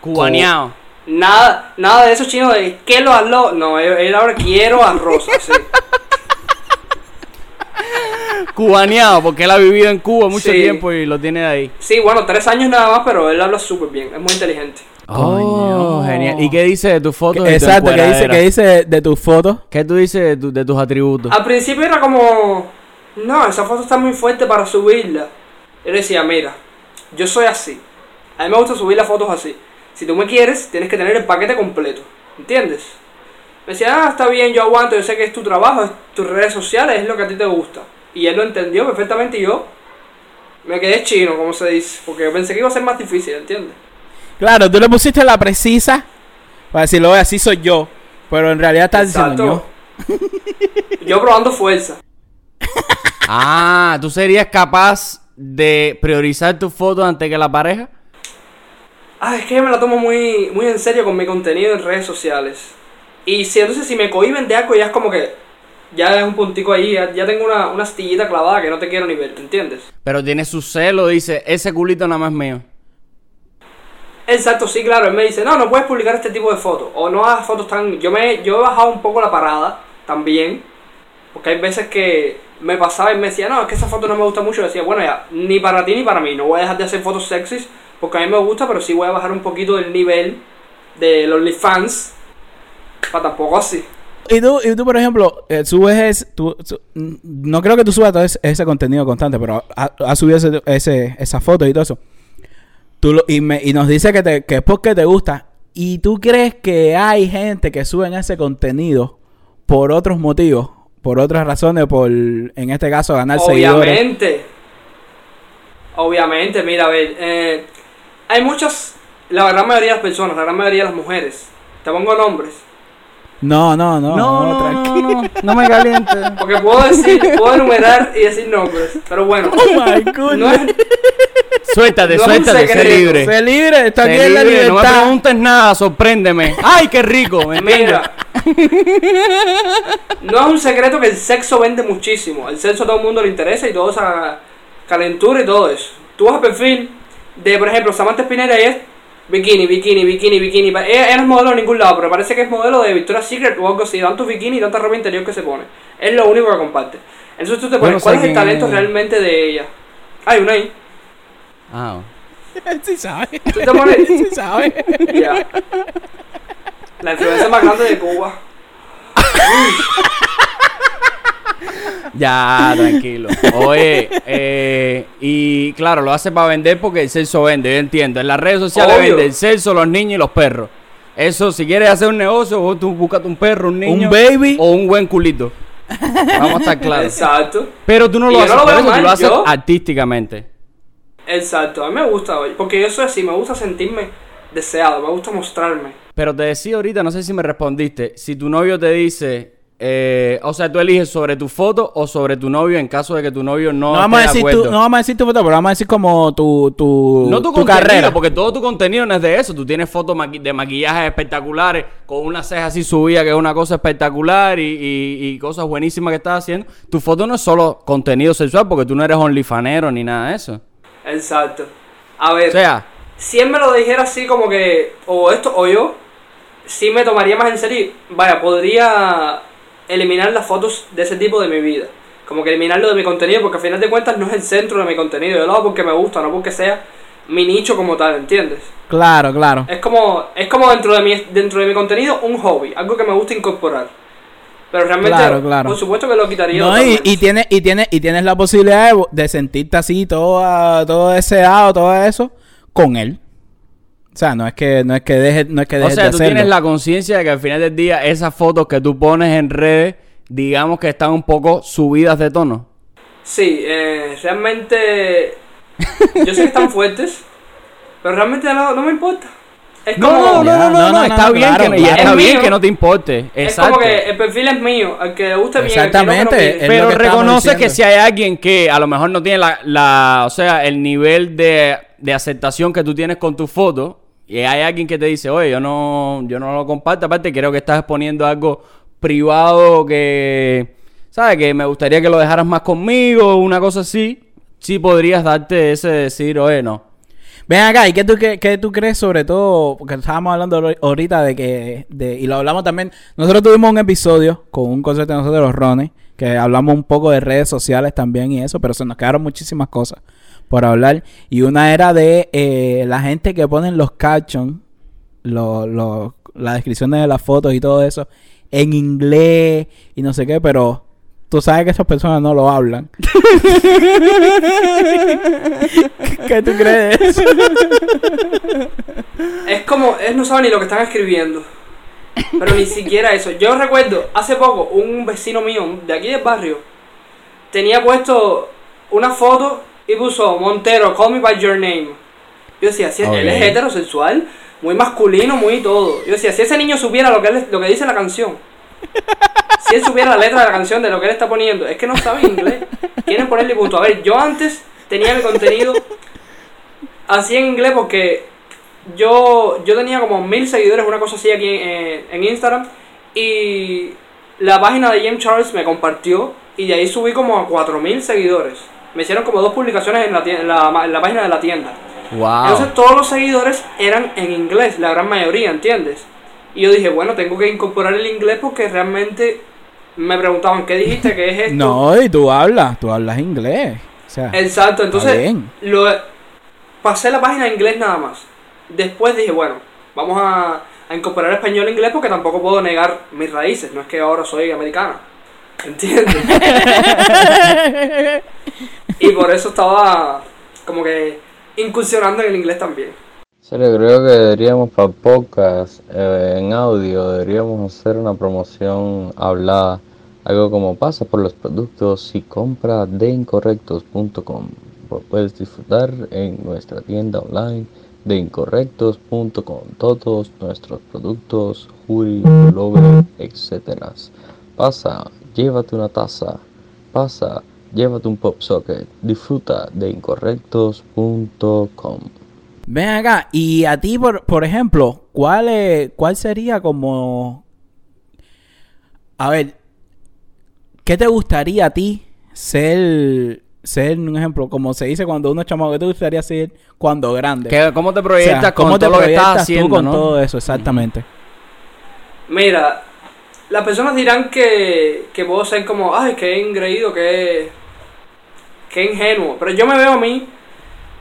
Cubaneado. Nada, nada de esos chinos de ¿qué lo habló? No, él, él ahora quiero arroz, así. Cubaneado, porque él ha vivido en Cuba mucho Sí. tiempo y lo tiene ahí. Sí, bueno, tres años nada más, pero él habla súper bien, es muy inteligente. Oh, Coño. genial. ¿Y qué dice de tus fotos? tu Exacto, ¿qué dice? ¿qué dice de tus fotos? ¿Qué tú dices de, tu- de tus atributos? Al principio era como, no, esa foto está muy fuerte para subirla. Le decía, mira, yo soy así. A mí me gusta subir las fotos así. Si tú me quieres, tienes que tener el paquete completo. ¿Entiendes? Me decía, ah, está bien, yo aguanto, yo sé que es tu trabajo, es tus redes sociales, es lo que a ti te gusta. Y él lo entendió perfectamente y yo me quedé chino, como se dice, porque pensé que iba a ser más difícil, ¿entiendes? Claro, tú le pusiste la precisa para decirlo, "Oye, así soy yo. Pero en realidad estás diciendo Exacto. Yo probando fuerza. Ah, ¿tú serías capaz de priorizar tu foto antes que la pareja? Ah, es que yo me la tomo muy, muy en serio con mi contenido en redes sociales. Y si entonces si me cohiben de algo ya es como que ya es un puntico ahí, ya, ya tengo una, una astillita clavada que no te quiero ni ver, ¿te entiendes? Pero tiene su celo, dice, ese culito nada más es mío. Exacto, sí, claro. Él me dice, no, no puedes publicar este tipo de fotos. O no hagas fotos tan... Yo, me, yo he bajado un poco la parada también. Porque hay veces que me pasaba y me decía, no, es que esa foto no me gusta mucho. Y decía, bueno, ya, ni para ti ni para mí. No voy a dejar de hacer fotos sexys porque a mí me gusta, pero sí voy a bajar un poquito del nivel de los OnlyFans. Para tampoco así. Y tú, y tú por ejemplo, eh, subes ese, mm, no creo que tú subas ese, contenido constante, pero has subido ese, ese, esa foto y todo eso. Tú y, nos dice que, te, que es porque te gusta. ¿Y tú crees que hay gente que suben ese contenido por otros motivos? Por otras razones, por, en este caso, ganar seguidores. Obviamente. Obviamente, mira, a ver. eh, hay muchas... La gran mayoría de las personas, la gran mayoría de las mujeres. Te pongo nombres. No, no, no. No, no, tranquilo. no, no, no me caliente. Porque puedo decir, puedo enumerar y decir nombres. Pero bueno. Oh my goodness. No es, Suéltate, suéltate, sé libre. Sé libre, está aquí en la libre, No me libertad. preguntes nada, sorpréndeme. ¡Ay, qué rico! Mira. No es un secreto que el sexo vende muchísimo. El sexo a todo el mundo le interesa y toda esa calentura y todo eso. Tú vas al perfil de, por ejemplo, Samantha Spinetta y es bikini, bikini, bikini, bikini. Ella, ella no es modelo de ningún lado, pero parece que es modelo de Victoria's Secret o algo así. Tantos bikini y tanta ropa interior que se pone. Es lo único que comparte. Entonces tú te pones, ¿cuál es el talento es. realmente de ella? Hay una ahí. Ah, Sí sabe. Tú te pones, Sí sabe. ya. La influencia más grande de Cuba. Ya, tranquilo. Oye, eh, y claro, lo hace para vender porque el sexo vende, yo entiendo. En las redes sociales Obvio. vende el sexo, los niños y los perros. Eso, si quieres hacer un negocio, vos tú búscate un perro, un niño. Un baby. O un buen culito. Vamos a estar claros. Exacto. Pero tú no lo haces no lo por eso, tú mal, lo haces yo- artísticamente. Exacto, a mí me gusta, porque yo soy así, me gusta sentirme deseado, me gusta mostrarme. Pero te decía ahorita, no sé si me respondiste, si tu novio te dice, eh, o sea, tú eliges sobre tu foto o sobre tu novio en caso de que tu novio no, No vamos, a de decir tu, acuerdo. no vamos a decir tu foto, pero vamos a decir como tu, tu, No tu, carrera. porque todo tu contenido no es de eso. Tú tienes fotos maqui- de maquillajes espectaculares, con una ceja así subida, que es una cosa espectacular, y, y- y cosas buenísimas que estás haciendo. Tu foto no es solo contenido sexual, porque tú no eres onlyfanero ni nada de eso. Exacto. A ver, O sea, si él me lo dijera así como que, o esto o yo, sí me tomaría más en serio. Vaya, podría eliminar las fotos de ese tipo de mi vida. Como que eliminarlo de mi contenido, porque al final de cuentas no es el centro de mi contenido. Yo lo hago porque me gusta, no porque sea mi nicho como tal, ¿entiendes? Claro, claro. Es como, es como dentro de mi, dentro de mi contenido un hobby, algo que me gusta incorporar. Pero realmente, Claro, claro. por supuesto que lo quitaría. No, y, tienes y tienes y tienes la posibilidad de, de sentirte así todo todo deseado, todo eso con él. O sea, no es que no es que dejes no es que o dejes sea, de tú hacerlo. tienes la conciencia de que al final del día esas fotos que tú pones en redes, digamos que están un poco subidas de tono. Sí, eh, realmente. Yo sé que están fuertes, pero realmente no, no me importa. Es No, como, no, no, no, no, no, no, está no, bien claro, que claro. está Es bien mío. que no te importe. es Exacto. como que el perfil es mío, al que le guste bien, al que no, que Exactamente, es Pero reconoce que si hay alguien que a lo mejor no tiene la, la o sea, el nivel de, de aceptación que tú tienes con tu foto, y hay alguien que te dice, oye, yo no, yo no lo comparto, aparte creo que estás exponiendo algo privado que, ¿sabes? Que me gustaría que lo dejaras más conmigo, una cosa así, sí podrías darte ese decir, oye, no. Ven acá, ¿y qué tú, qué, qué tú crees sobre todo? Porque estábamos hablando ahor- ahorita de que, de, y lo hablamos también, nosotros tuvimos un episodio con un concepto de nosotros, los Rones, que hablamos un poco de redes sociales también y eso, pero se nos quedaron muchísimas cosas por hablar. Y una era de eh, la gente que ponen los captions, lo, lo- las descripciones de las fotos y todo eso, en inglés y no sé qué, pero... tú sabes que esas personas no lo hablan. ¿Qué tú crees? de eso? Es como, él no sabe ni lo que están escribiendo. Pero ni siquiera eso. Yo recuerdo, hace poco, un vecino mío de aquí del barrio tenía puesto una foto y puso Montero, call me by your name. Yo decía, si él es heterosexual, muy masculino, muy todo. Yo decía, si ese niño supiera lo que, él- lo que dice la canción, si él supiera la letra de la canción de lo que él está poniendo, es que no sabe inglés. Quieren ponerle punto. A ver, yo antes tenía mi contenido así en inglés porque yo, yo tenía como mil seguidores, una cosa así aquí en, en- en Instagram. Y la página de James Charles me compartió y de ahí subí como a 4000 seguidores. Me hicieron como dos publicaciones en la, tien- en la, en la página de la tienda. Wow. Entonces todos los seguidores eran en inglés, la gran mayoría, ¿entiendes? Y yo dije, bueno, tengo que incorporar el inglés porque realmente me preguntaban, ¿qué dijiste? ¿Qué es esto? No, y tú hablas, tú hablas inglés. O sea, Exacto, entonces lo, pasé la página en inglés nada más. Después dije, bueno, vamos a, a incorporar español e inglés porque tampoco puedo negar mis raíces, no es que ahora soy americana. ¿Entiendes? y por eso estaba como que incursionando en el inglés también. serio, creo que deberíamos para podcast eh, en audio, deberíamos hacer una promoción hablada, algo como pasa por los productos y compra de incorrectos.com. Puedes disfrutar en nuestra tienda online de incorrectos.com todos nuestros productos, hoodie, pullover, etcétera. Pasa, llévate una taza, pasa, llévate un pop socket, disfruta de incorrectos.com. Ven acá, y a ti, por, por ejemplo, ¿cuál, es- ¿cuál sería como... A ver, ¿qué te gustaría a ti ser, ser un ejemplo, como se dice cuando uno es chamaco, ¿qué te gustaría ser cuando grande? ¿Qué- ¿Cómo te O sea, proyectas ¿cómo con te lo que estás proyectas tú haciendo, con no? todo eso, exactamente. Mira, las personas dirán que, que puedo ser como, ay, qué ingreído, qué, qué ingenuo. Pero yo me veo a mí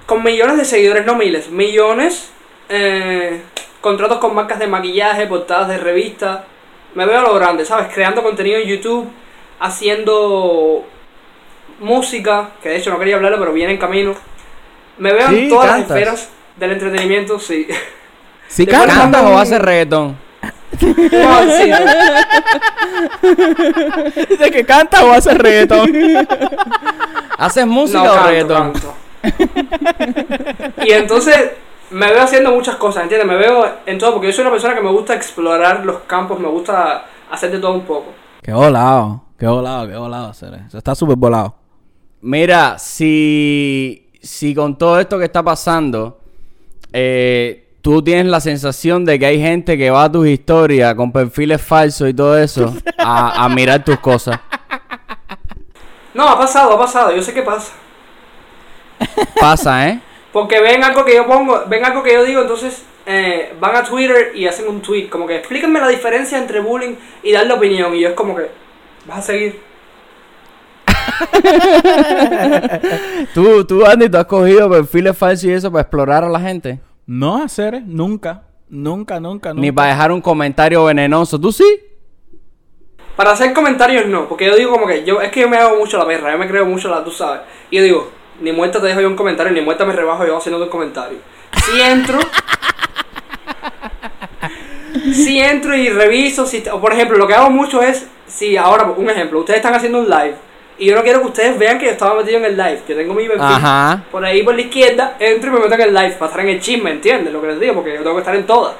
con millones de seguidores, no miles, millones, eh, contratos con marcas de maquillaje, portadas de revistas. Me veo a lo grande, ¿sabes? Creando contenido en YouTube, haciendo música, que de hecho no quería hablarlo, pero viene en camino. Me veo Sí, en todas cantas. las esferas del entretenimiento, sí. Si Después cantas, ¿Cantas Canta o haces reggaetón? No, sí, ¿de que cantas o haces reggaetón? ¿Haces música No, o canto, reggaetón? canto. y entonces me veo haciendo muchas cosas, ¿entiendes? Me veo en todo, porque yo soy una persona que me gusta explorar los campos, me gusta hacer de todo un poco. qué volado, qué volado, qué volado, Cere. Eso está súper volado. Mira, si, si con todo esto que está pasando, eh, tú tienes la sensación de que hay gente que va a tus historias con perfiles falsos y todo eso a, a mirar tus cosas. No, ha pasado, ha pasado, yo sé qué pasa. Pasa, ¿eh? Porque ven algo que yo pongo, ven algo que yo digo, entonces eh, van a Twitter y hacen un tweet, como que explíquenme la diferencia entre bullying y darle opinión. Y yo es como que, vas a seguir. ¿Tú, tú, Andy, tú has cogido perfiles falsos y eso para explorar a la gente. No, Cere, nunca, nunca, nunca, nunca. Ni para dejar un comentario venenoso. ¿Tú sí? Para hacer comentarios no, porque yo digo como que yo es que yo me hago mucho la perra, yo me creo mucho la, tú sabes. Y yo digo, ni muerta te dejo yo un comentario, ni muerta me rebajo yo haciendo un comentario. Si entro, si entro y reviso, si, o por ejemplo, lo que hago mucho es, si ahora, un ejemplo, ustedes están haciendo un live y yo no quiero que ustedes vean que yo estaba metido en el live, yo tengo mi perfil Ajá. por ahí por la izquierda, entro y me meto en el live para estar en el chisme, ¿entiendes? Lo que les digo, porque yo tengo que estar en todas.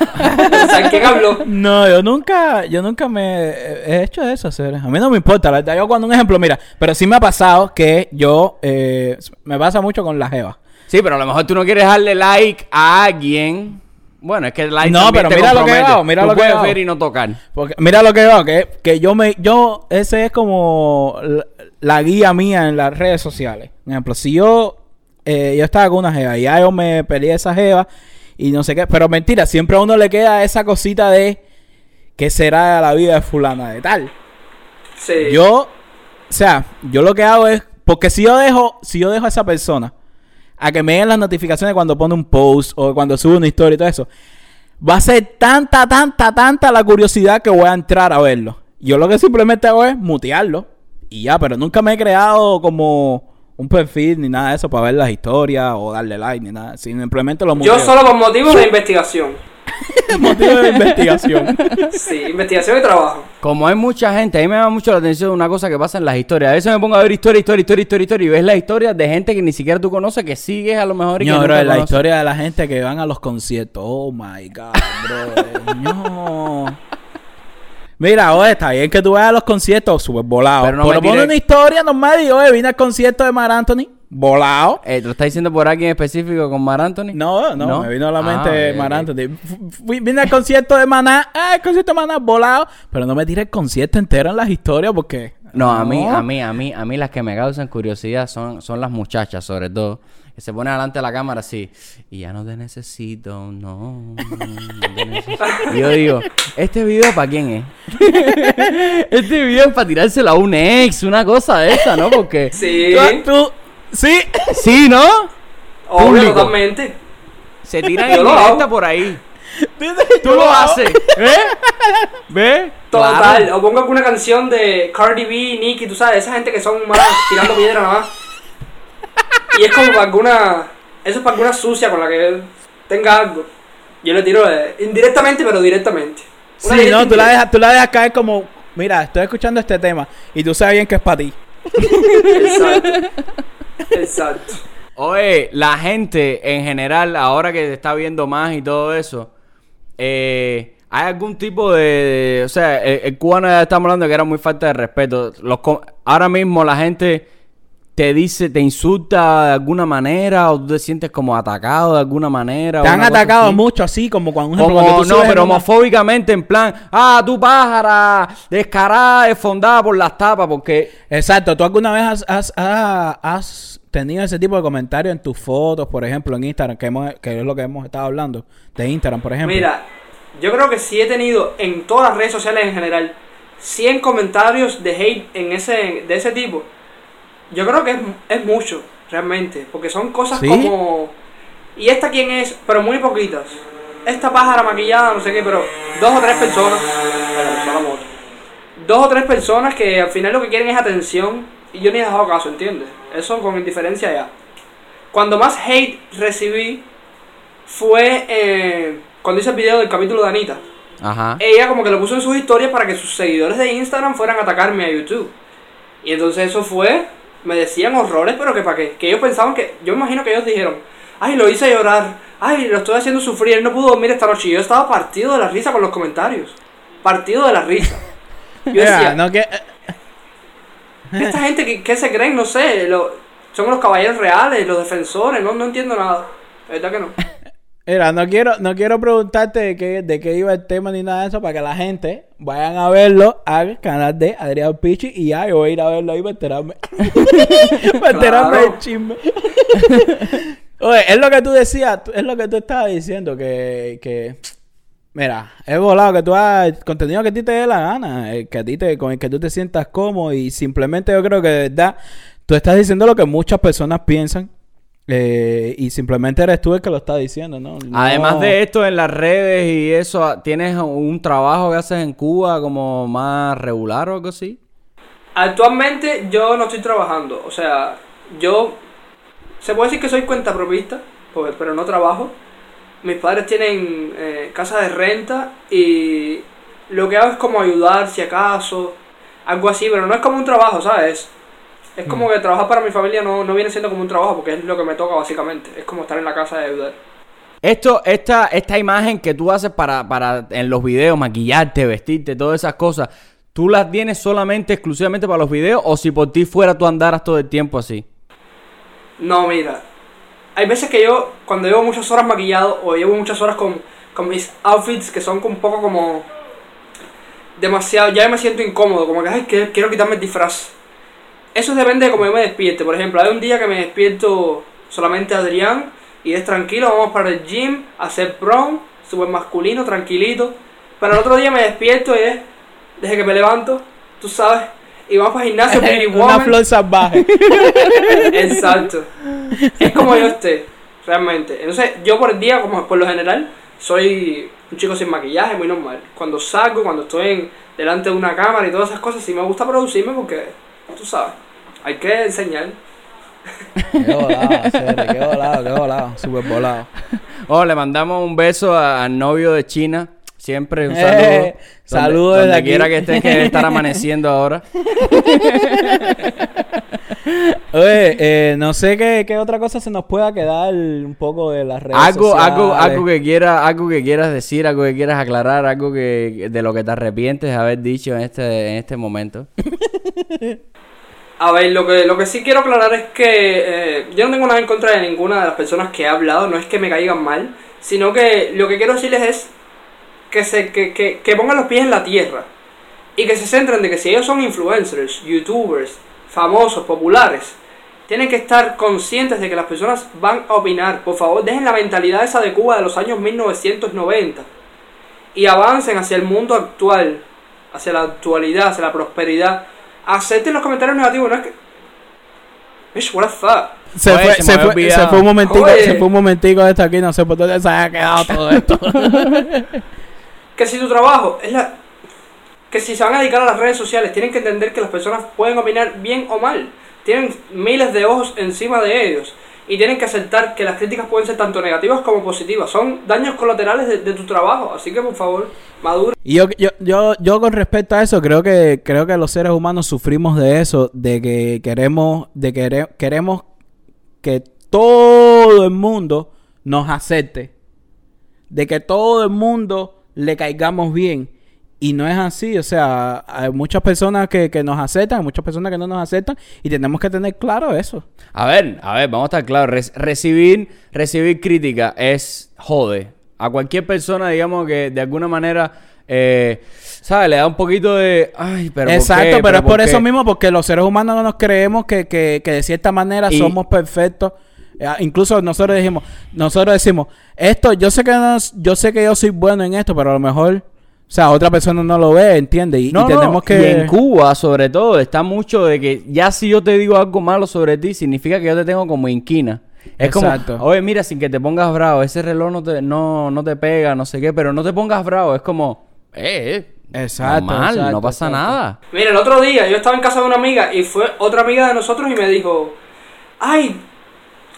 ¿Saben quién habló? No, yo nunca, yo nunca me he hecho eso, Cere. A mí no me importa, la verdad. Yo cuando un ejemplo, mira, pero sí me ha pasado que yo, eh, me pasa mucho con la jeva. Sí, pero a lo mejor tú no quieres darle like a alguien. Bueno, es que el like No, pero te mira lo que hago, mira Tú lo que puedes ver y no tocar. Porque mira lo que veo, que, que yo me, yo, ese es como la, la guía mía en las redes sociales. Por ejemplo, si yo, eh, yo estaba con una jeva y ya yo me peleé esa jeva y no sé qué, pero mentira, siempre a uno le queda esa cosita de qué será la vida de fulana de tal. Sí. Yo, o sea, yo lo que hago es, porque si yo dejo, si yo dejo a esa persona a que me den las notificaciones cuando pone un post o cuando sube una historia y todo eso, va a ser tanta, tanta, tanta la curiosidad que voy a entrar a verlo. Yo lo que simplemente hago es mutearlo. Y ya, pero nunca me he creado como un perfil ni nada de eso para ver las historias o darle like ni nada. Simplemente lo muteo. Yo solo por motivos de investigación. motivo de investigación. Sí, investigación y trabajo. Como hay mucha gente, a mí me llama mucho la atención una cosa que pasa en las historias. A veces me pongo a ver historia, historia, historia, historia, historia y ves la historia de gente que ni siquiera tú conoces, que sigues a lo mejor y que No, nunca bro, la conoces. historia de la gente que van a los conciertos. Oh my god, bro. no. Mira, oye, está bien que tú vayas a los conciertos súper volado. Pero Pero, no me pon tires- una historia normal y oye, vine al concierto de Mar Anthony. Volado. Eh, ¿Te lo estás diciendo por alguien específico con Mar Anthony? No, no, me vino a la mente Ah, ok, Mar. Anthony. Fui- vine al concierto de Maná. Ah, el concierto de Maná, volado. Pero no me tires el concierto entero en las historias porque. No, a mí, a mí, a mí, a mí las que me causan curiosidad son, son las muchachas, sobre todo. Que se ponen delante de la cámara así. Y ya no te necesito, no. no te necesito". Y yo digo, ¿este video para quién es? este video es para tirárselo a un ex, una cosa de esa, ¿no? Porque. Sí, Tú, tú- sí. Sí, ¿no? obvio, público. totalmente. Se tiran Yo en lo directa hago. por ahí. Tú lo haces. ¿Ves? ¿Ves? Total, Claro. o pongo alguna canción de Cardi B, Nicki, tú sabes, esa gente que son malas tirando piedra nada más. Y es como para alguna. Eso es para alguna sucia con la que tenga algo. Yo le tiro eh, indirectamente, pero directamente. Una Sí, directa no, tú la, indirecta. dejas, tú la dejas caer como, mira, estoy escuchando este tema y tú sabes bien que es para ti. Exacto. Exacto. Oye, la gente en general, ahora que te está viendo más y todo eso, eh, ¿hay algún tipo de, O sea, el, el cubano ya estamos hablando que era muy falta de respeto. Los, ahora mismo la gente te dice, te insulta de alguna manera o tú te sientes como atacado de alguna manera. Te han atacado así? mucho así, como cuando, ejemplo, Como, cuando tú no, pero en una- homofóbicamente en plan, ah, tú pájara, descarada, desfondada por las tapas, porque Exacto, ¿tú alguna vez has, has, has- has tenido ese tipo de comentarios en tus fotos, por ejemplo, en Instagram, que, hemos, que es lo que hemos estado hablando, de Instagram, por ejemplo? Mira, yo creo que sí he tenido en todas las redes sociales en general 100 comentarios de hate en ese, de ese tipo. Yo creo que es, es mucho, realmente, porque son cosas ¿Sí? como... ¿Y esta quién es? Pero muy poquitas. Esta pájara maquillada, no sé qué, pero dos o tres personas... Dos o tres personas que al final lo que quieren es atención y yo ni he dejado caso, ¿entiendes? Eso con indiferencia ya. Cuando más hate recibí fue eh, cuando hice el video del capítulo de Anita. Ajá. Ella como que lo puso en sus historias para que sus seguidores de Instagram fueran a atacarme a YouTube. Y entonces eso fue, me decían horrores, pero que para qué. Que ellos pensaban que, yo me imagino que ellos dijeron, ay, lo hice llorar, ay, lo estoy haciendo sufrir, él no pudo dormir esta noche. Y yo estaba partido de la risa con los comentarios. Partido de la risa. Yo decía, no que... esta gente que, que se creen, no sé, lo- son los caballeros reales, los defensores, no, no entiendo nada. La verdad que no. Mira, no quiero, no quiero preguntarte de qué, de qué iba el tema ni nada de eso para que la gente vayan a verlo al canal de Adrián Pichi y ya yo voy a ir a verlo ahí para enterarme. para enterarme del chisme. Oye, es lo que tú decías, es lo que tú estabas diciendo, que, que mira, es volado que tú hagas contenido que a ti te dé la gana, el que a ti te, con el que tú te sientas cómodo y simplemente yo creo que de verdad tú estás diciendo lo que muchas personas piensan. Eh, y simplemente eres tú el que lo está diciendo, ¿no? Además de esto en las redes y eso, ¿tienes un trabajo que haces en Cuba como más regular o algo así? Actualmente yo no estoy trabajando, o sea, yo se puede decir que soy cuentapropista, pues, pero no trabajo. Mis padres tienen eh, casa de renta y lo que hago es como ayudar si acaso, algo así, pero no es como un trabajo, ¿sabes? Es como que trabajar para mi familia no, no viene siendo como un trabajo porque es lo que me toca básicamente, es como estar en la casa y ayudar. Esto, esta, esta imagen que tú haces para, para en los videos, maquillarte, vestirte, todas esas cosas, ¿tú las tienes solamente, exclusivamente para los videos o si por ti fuera tú andaras todo el tiempo así? No, mira. Hay veces que yo, cuando llevo muchas horas maquillado o llevo muchas horas con, con mis outfits que son un poco como. demasiado. Ya me siento incómodo, como que, ay, que quiero quitarme el disfraz. Eso depende de cómo yo me despierte. Por ejemplo, hay un día que me despierto solamente Adrián y es tranquilo, vamos para el gym, a hacer prom, súper masculino, tranquilito. Pero el otro día me despierto y es, desde que me levanto, tú sabes, y vamos para el gimnasio, Pretty Una Woman. flor salvaje. Exacto. Es como yo esté, realmente. Entonces, yo por el día, como por lo general, soy un chico sin maquillaje, muy normal. Cuando salgo, cuando estoy en- delante de una cámara y todas esas cosas, sí me gusta producirme porque, tú sabes, hay que enseñar. Qué volado, qué volado, qué volado. Súper volado. Oh, le mandamos un beso a- al novio de China. Siempre un Eh, saludo. saludos donde, desde donde aquí. quiera que estés, que debe estar amaneciendo ahora. Oye, eh, no sé qué, qué otra cosa se nos pueda quedar un poco de las redes Algo, sociales. algo, algo que quieras, algo que quieras decir, algo que quieras aclarar, algo que de lo que te arrepientes de haber dicho en este, en este momento. A ver, lo que, lo que sí quiero aclarar es que eh, yo no tengo nada en contra de ninguna de las personas que he hablado, no es que me caigan mal, sino que lo que quiero decirles es que, se, que, que, que pongan los pies en la tierra y que se centren de que si ellos son influencers, youtubers, famosos, populares, tienen que estar conscientes de que las personas van a opinar. Por favor, dejen la mentalidad esa de Cuba de los años 1990 y avancen hacia el mundo actual, hacia la actualidad, hacia la prosperidad. Acepten los comentarios negativos, no es que. Bitch, what the fuck? Se, Oye, fue, se fue, se fue un momentico, Oye. se fue un momentico esto aquí, no sé por dónde se haya quedado todo esto. Que si tu trabajo es la. Que si se van a dedicar a las redes sociales, tienen que entender que las personas pueden opinar bien o mal. Tienen miles de ojos encima de ellos. Y tienen que aceptar que las críticas pueden ser tanto negativas como positivas. Son daños colaterales de, tu trabajo. Así que por favor, madura. Y yo, yo, yo, yo con respecto a eso, creo que, creo que los seres humanos sufrimos de eso, de que queremos, de que quere- queremos que todo el mundo nos acepte. De que todo el mundo le caigamos bien. Y no es así, o sea, hay muchas personas que, que nos aceptan, hay muchas personas que no nos aceptan, y tenemos que tener claro eso. A ver, a ver, vamos a estar claros. Re- recibir, recibir crítica es jode. A cualquier persona, digamos que de alguna manera, eh, ¿sabes? Le da un poquito de. Ay, pero. ¿por Exacto, qué? pero es por eso mismo, porque los seres humanos no nos creemos que, que, que de cierta manera Y- somos perfectos. Eh, incluso nosotros dijimos, nosotros decimos, esto, yo sé que no- yo sé que yo soy bueno en esto, pero a lo mejor, o sea, otra persona no lo ve, ¿entiendes? Y, y No, no, tenemos que... Y en Cuba, sobre todo, está mucho de que ya si yo te digo algo malo sobre ti, significa que yo te tengo como inquina. Es Exacto. como, oye, mira, sin que te pongas bravo, ese reloj no te, no, no te pega, no sé qué, pero no te pongas bravo. Es como, eh, eh Exacto, normal, exacto, no pasa exacto. nada. Mira, el otro día yo estaba en casa de una amiga y fue otra amiga de nosotros y me dijo, ay,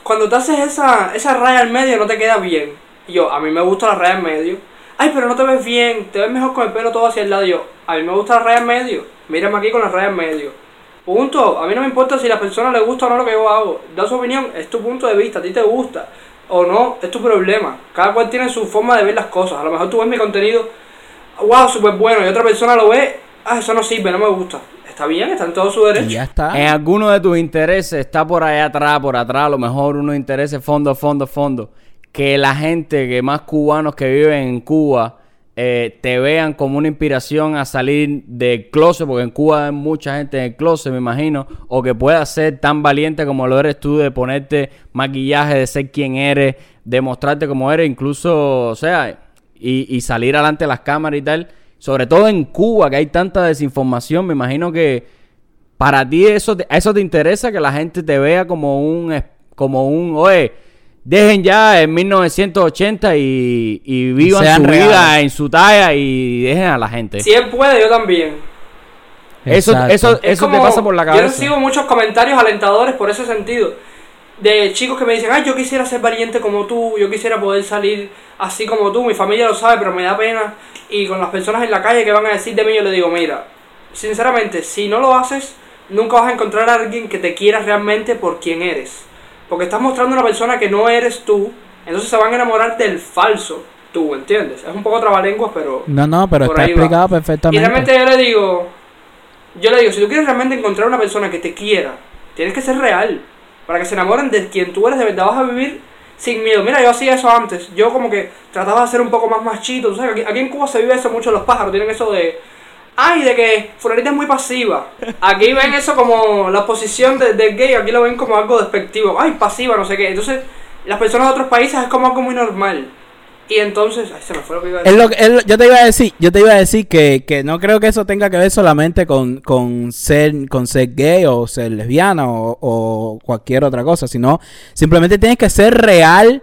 cuando te haces esa, esa raya al medio no te queda bien. Y yo, a mí me gusta la raya al medio. Ay, pero no te ves bien, te ves mejor con el pelo todo hacia el lado. Y yo, a mí me gusta la raya al medio. Mírame aquí con la raya al medio. Punto. A mí no me importa si a la persona le gusta o no lo que yo hago. Da su opinión, es tu punto de vista, a ti te gusta. O no, es tu problema. Cada cual tiene su forma de ver las cosas. A lo mejor tú ves mi contenido, wow, súper bueno, y otra persona lo ve, ah, eso no sirve, no me gusta. Está bien, está en todo su derecho. Y ya está. En alguno de tus intereses está por allá atrás, por atrás, a lo mejor unos intereses fondo, fondo, fondo. Que la gente, que más cubanos que viven en Cuba, eh, te vean como una inspiración a salir del closet, porque en Cuba hay mucha gente en el closet, me imagino, o que puedas ser tan valiente como lo eres tú de ponerte maquillaje, de ser quien eres, de mostrarte como eres, incluso, o sea, y, salir adelante de las cámaras y tal. Sobre todo en Cuba, que hay tanta desinformación, me imagino que para ti eso te, eso te interesa que la gente te vea como un como un oye dejen ya en 1980 y, y vivan Sean su vida en su talla y dejen a la gente Si él puede, yo también. eso Exacto. eso Es eso te pasa por la Yo cabeza recibo muchos comentarios alentadores por ese sentido. De chicos que me dicen, ay, yo quisiera ser valiente como tú, yo quisiera poder salir así como tú, mi familia lo sabe, pero me da pena. Y con las personas en la calle que van a decir de mí, yo le digo, mira, sinceramente, si no lo haces, nunca vas a encontrar a alguien que te quiera realmente por quien eres. Porque estás mostrando una persona que no eres tú, entonces se van a enamorar del falso tú, ¿entiendes? Es un poco trabalenguas, pero... No, no, pero está va. explicado Y perfectamente. realmente yo le digo, yo le digo, si tú quieres realmente encontrar una persona que te quiera, tienes que ser real. Para que se enamoren de quien tú eres, de verdad vas a vivir sin miedo. Mira, yo hacía eso antes. Yo como que trataba de ser un poco más machito. Tú sabes, que aquí, aquí en Cuba se vive eso mucho los pájaros. Tienen eso de, ay, de que fulanita es muy pasiva. Aquí ven eso como la posición de- del gay, aquí lo ven como algo despectivo. Ay, pasiva, no sé qué. Entonces, las personas de otros países es como algo muy normal. Y entonces, ay, se me fue lo que iba a Es decir. lo que- es lo- yo te iba a decir, yo te iba a decir que, que no creo que eso tenga que ver solamente con, con ser con ser gay o ser lesbiana o, o cualquier otra cosa, sino simplemente tienes que ser real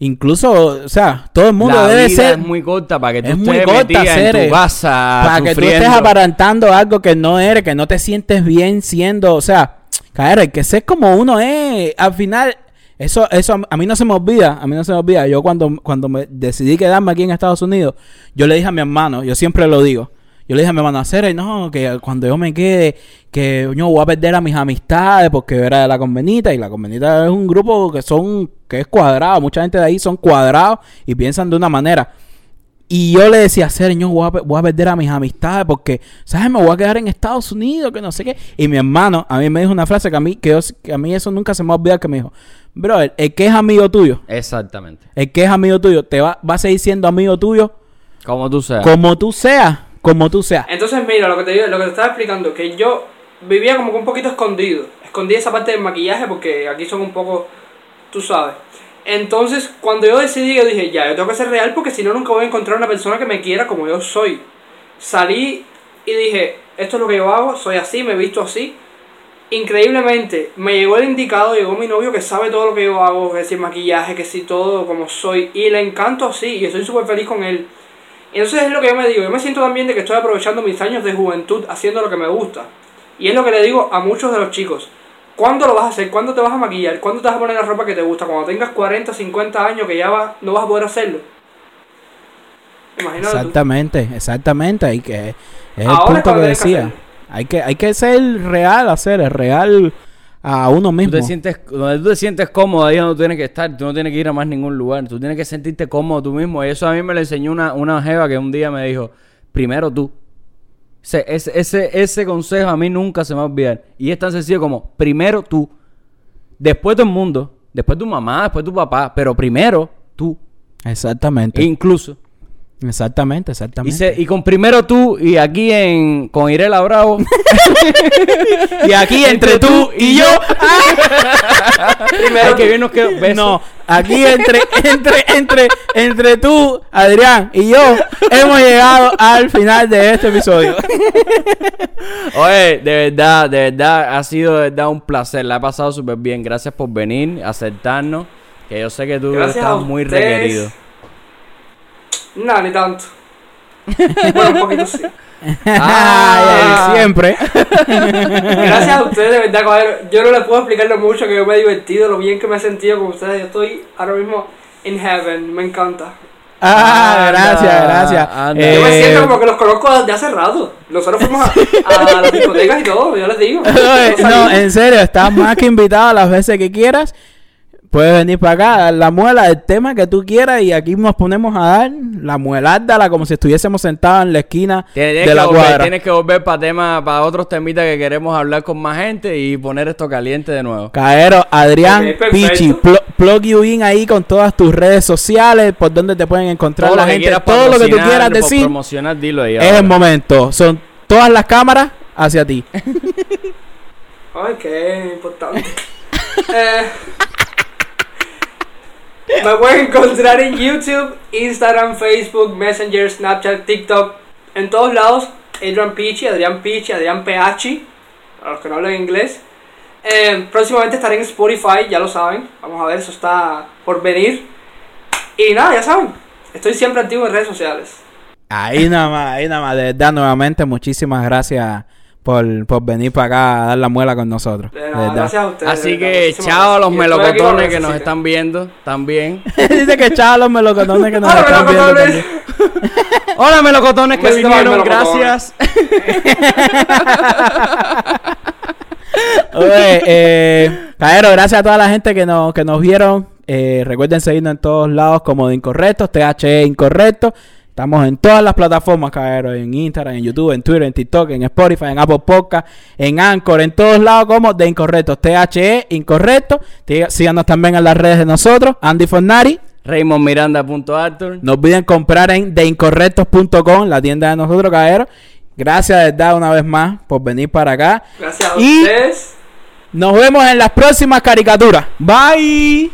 incluso, o sea, todo el mundo la debe vida ser es muy corta para que tú es muy estés corta, metida en tu casa para que tú estés aparentando algo que no eres, que no te sientes bien siendo, o sea, caer, hay que ser como uno es. Al final, eso, eso a- a mí no se me olvida, a mí no se me olvida. Yo cuando, cuando me decidí quedarme aquí en Estados Unidos, yo le dije a mi hermano, yo siempre lo digo. Yo le dije a mi hermano, Cere, no, que cuando yo me quede, que yo voy a perder a mis amistades porque yo era de la convenita y la convenita es un grupo que son, que es cuadrado, mucha gente de ahí son cuadrados y piensan de una manera. Y yo le decía, voy a, pe- voy a perder a mis amistades porque, ¿sabes? Me voy a quedar en Estados Unidos, que no sé qué. Y mi hermano a mí me dijo una frase que a mí, que, yo- que a mí eso nunca se me va a olvidar, que me dijo, brother, el que es amigo tuyo, Exactamente. el que es amigo tuyo, te va, va a seguir siendo amigo tuyo Como tú seas. como tú seas, como tú seas. Entonces, mira, lo que te digo- lo que te estaba explicando, que yo vivía como que un poquito escondido. Escondí esa parte del maquillaje porque aquí son un poco, tú sabes. Entonces, cuando yo decidí, yo dije, ya, yo tengo que ser real porque si no, nunca voy a encontrar una persona que me quiera como yo soy. Salí y dije, esto es lo que yo hago, soy así, me he visto así. Increíblemente, me llegó el indicado, llegó mi novio que sabe todo lo que yo hago, que si maquillaje, que si todo como soy. Y le encanto así y estoy súper feliz con él. Entonces es lo que yo me digo, yo me siento también de que estoy aprovechando mis años de juventud haciendo lo que me gusta. Y es lo que le digo a muchos de los chicos. ¿Cuándo lo vas a hacer? ¿Cuándo te vas a maquillar? ¿Cuándo te vas a poner la ropa que te gusta? Cuando tengas 40, 50 años que ya va, no vas a poder hacerlo. Imagínate tú. Exactamente, exactamente. Hay que, es el Ahora punto que decía. Hay que, hay que ser real, hacer el real a uno Tú mismo. te sientes, donde tú te sientes cómodo, ahí tú tienes que estar. Tú no tienes que ir a más ningún lugar. Tú tienes que sentirte cómodo tú mismo. Y eso a mí me lo enseñó una, una jeva que un día me dijo, primero tú. Ese, ese, ese, consejo a mí nunca se me va a olvidar. Y es tan sencillo como, primero tú. Después todo el mundo. Después tu mamá, después tu papá. Pero primero tú. Exactamente. Incluso. Exactamente, Y, exactamente. se- y con primero tú y aquí en con Irela Bravo. Y aquí entre tú y yo. Primero que bien nos quedó. beso. No, aquí entre, entre, entre, entre tú, Adrián y yo, hemos llegado al final de este episodio. Oye, de verdad, de verdad, ha sido de verdad un placer. La he pasado súper bien. Gracias por venir, acertarnos. Que yo sé que tú Gracias estás muy requerido. No, ni tanto. bueno, un poquito sí. Ay, siempre. Gracias a ustedes, de verdad, caballero. Yo no les puedo explicar lo mucho que yo me he divertido, lo bien que me he sentido con ustedes. Yo estoy ahora mismo in heaven, me encanta. Ah, Anda, gracias, gracias. anda. Yo me Eh, siento como que los conozco desde hace rato. Nosotros fuimos a, a las discotecas y todo, yo les digo. No, salimos. en serio, estás más que invitado las veces que quieras. Puedes venir para acá, dar la muela del tema que tú quieras y aquí nos ponemos a dar la muelárdala como si estuviésemos sentados en la esquina Tienes, de que la volver, cuadra. tienes que volver para temas, para otros temitas que queremos hablar con más gente y poner esto caliente de nuevo. Caero, Adrián. Pichi, pl- plug you in ahí con todas tus redes sociales, por donde te pueden encontrar Todo la lo que gente, todo lo que tú quieras decir, promocionar, dilo ahí. es ahora. el momento. Son todas las cámaras hacia ti. Ay, qué importante. Eh, me pueden encontrar en YouTube, Instagram, Facebook, Messenger, Snapchat, TikTok, en todos lados. Adrian Pichi, Adrián Pichi, Adrián PH, para los que no hablan inglés. Eh, próximamente estaré en Spotify, ya lo saben. Vamos a ver, eso está por venir. Y nada, ya saben. Estoy siempre activo en redes sociales. Ahí nada más, ahí nada más. De verdad, nuevamente, muchísimas gracias por, por venir para acá a dar la muela con nosotros. De nada, gracias a ustedes. Así que chao a los melocotones que nos están viendo también. Dice que chao los melocotones que nos Hola, están viendo también. Hola melocotones que vinieron, gracias. Oye, eh, Caero, gracias a toda la gente que nos, que nos vieron. Eh, recuerden seguirnos en todos lados como de Incorrectos, THE Incorrecto. Estamos en todas las plataformas, Caero, en Instagram, en YouTube, en Twitter, en TikTok, en Spotify, en Apple Podcast, en Anchor, en todos lados como de Incorrectos, THE Incorrecto. Tí- Síganos también en las redes de nosotros, Andy Fornari. RaymondMiranda.arthur. No olviden comprar en deincorrectos.com, la tienda de nosotros, Caero. Gracias de verdad una vez más por venir para acá. Gracias a Y- ustedes. Nos vemos en las próximas caricaturas. Bye.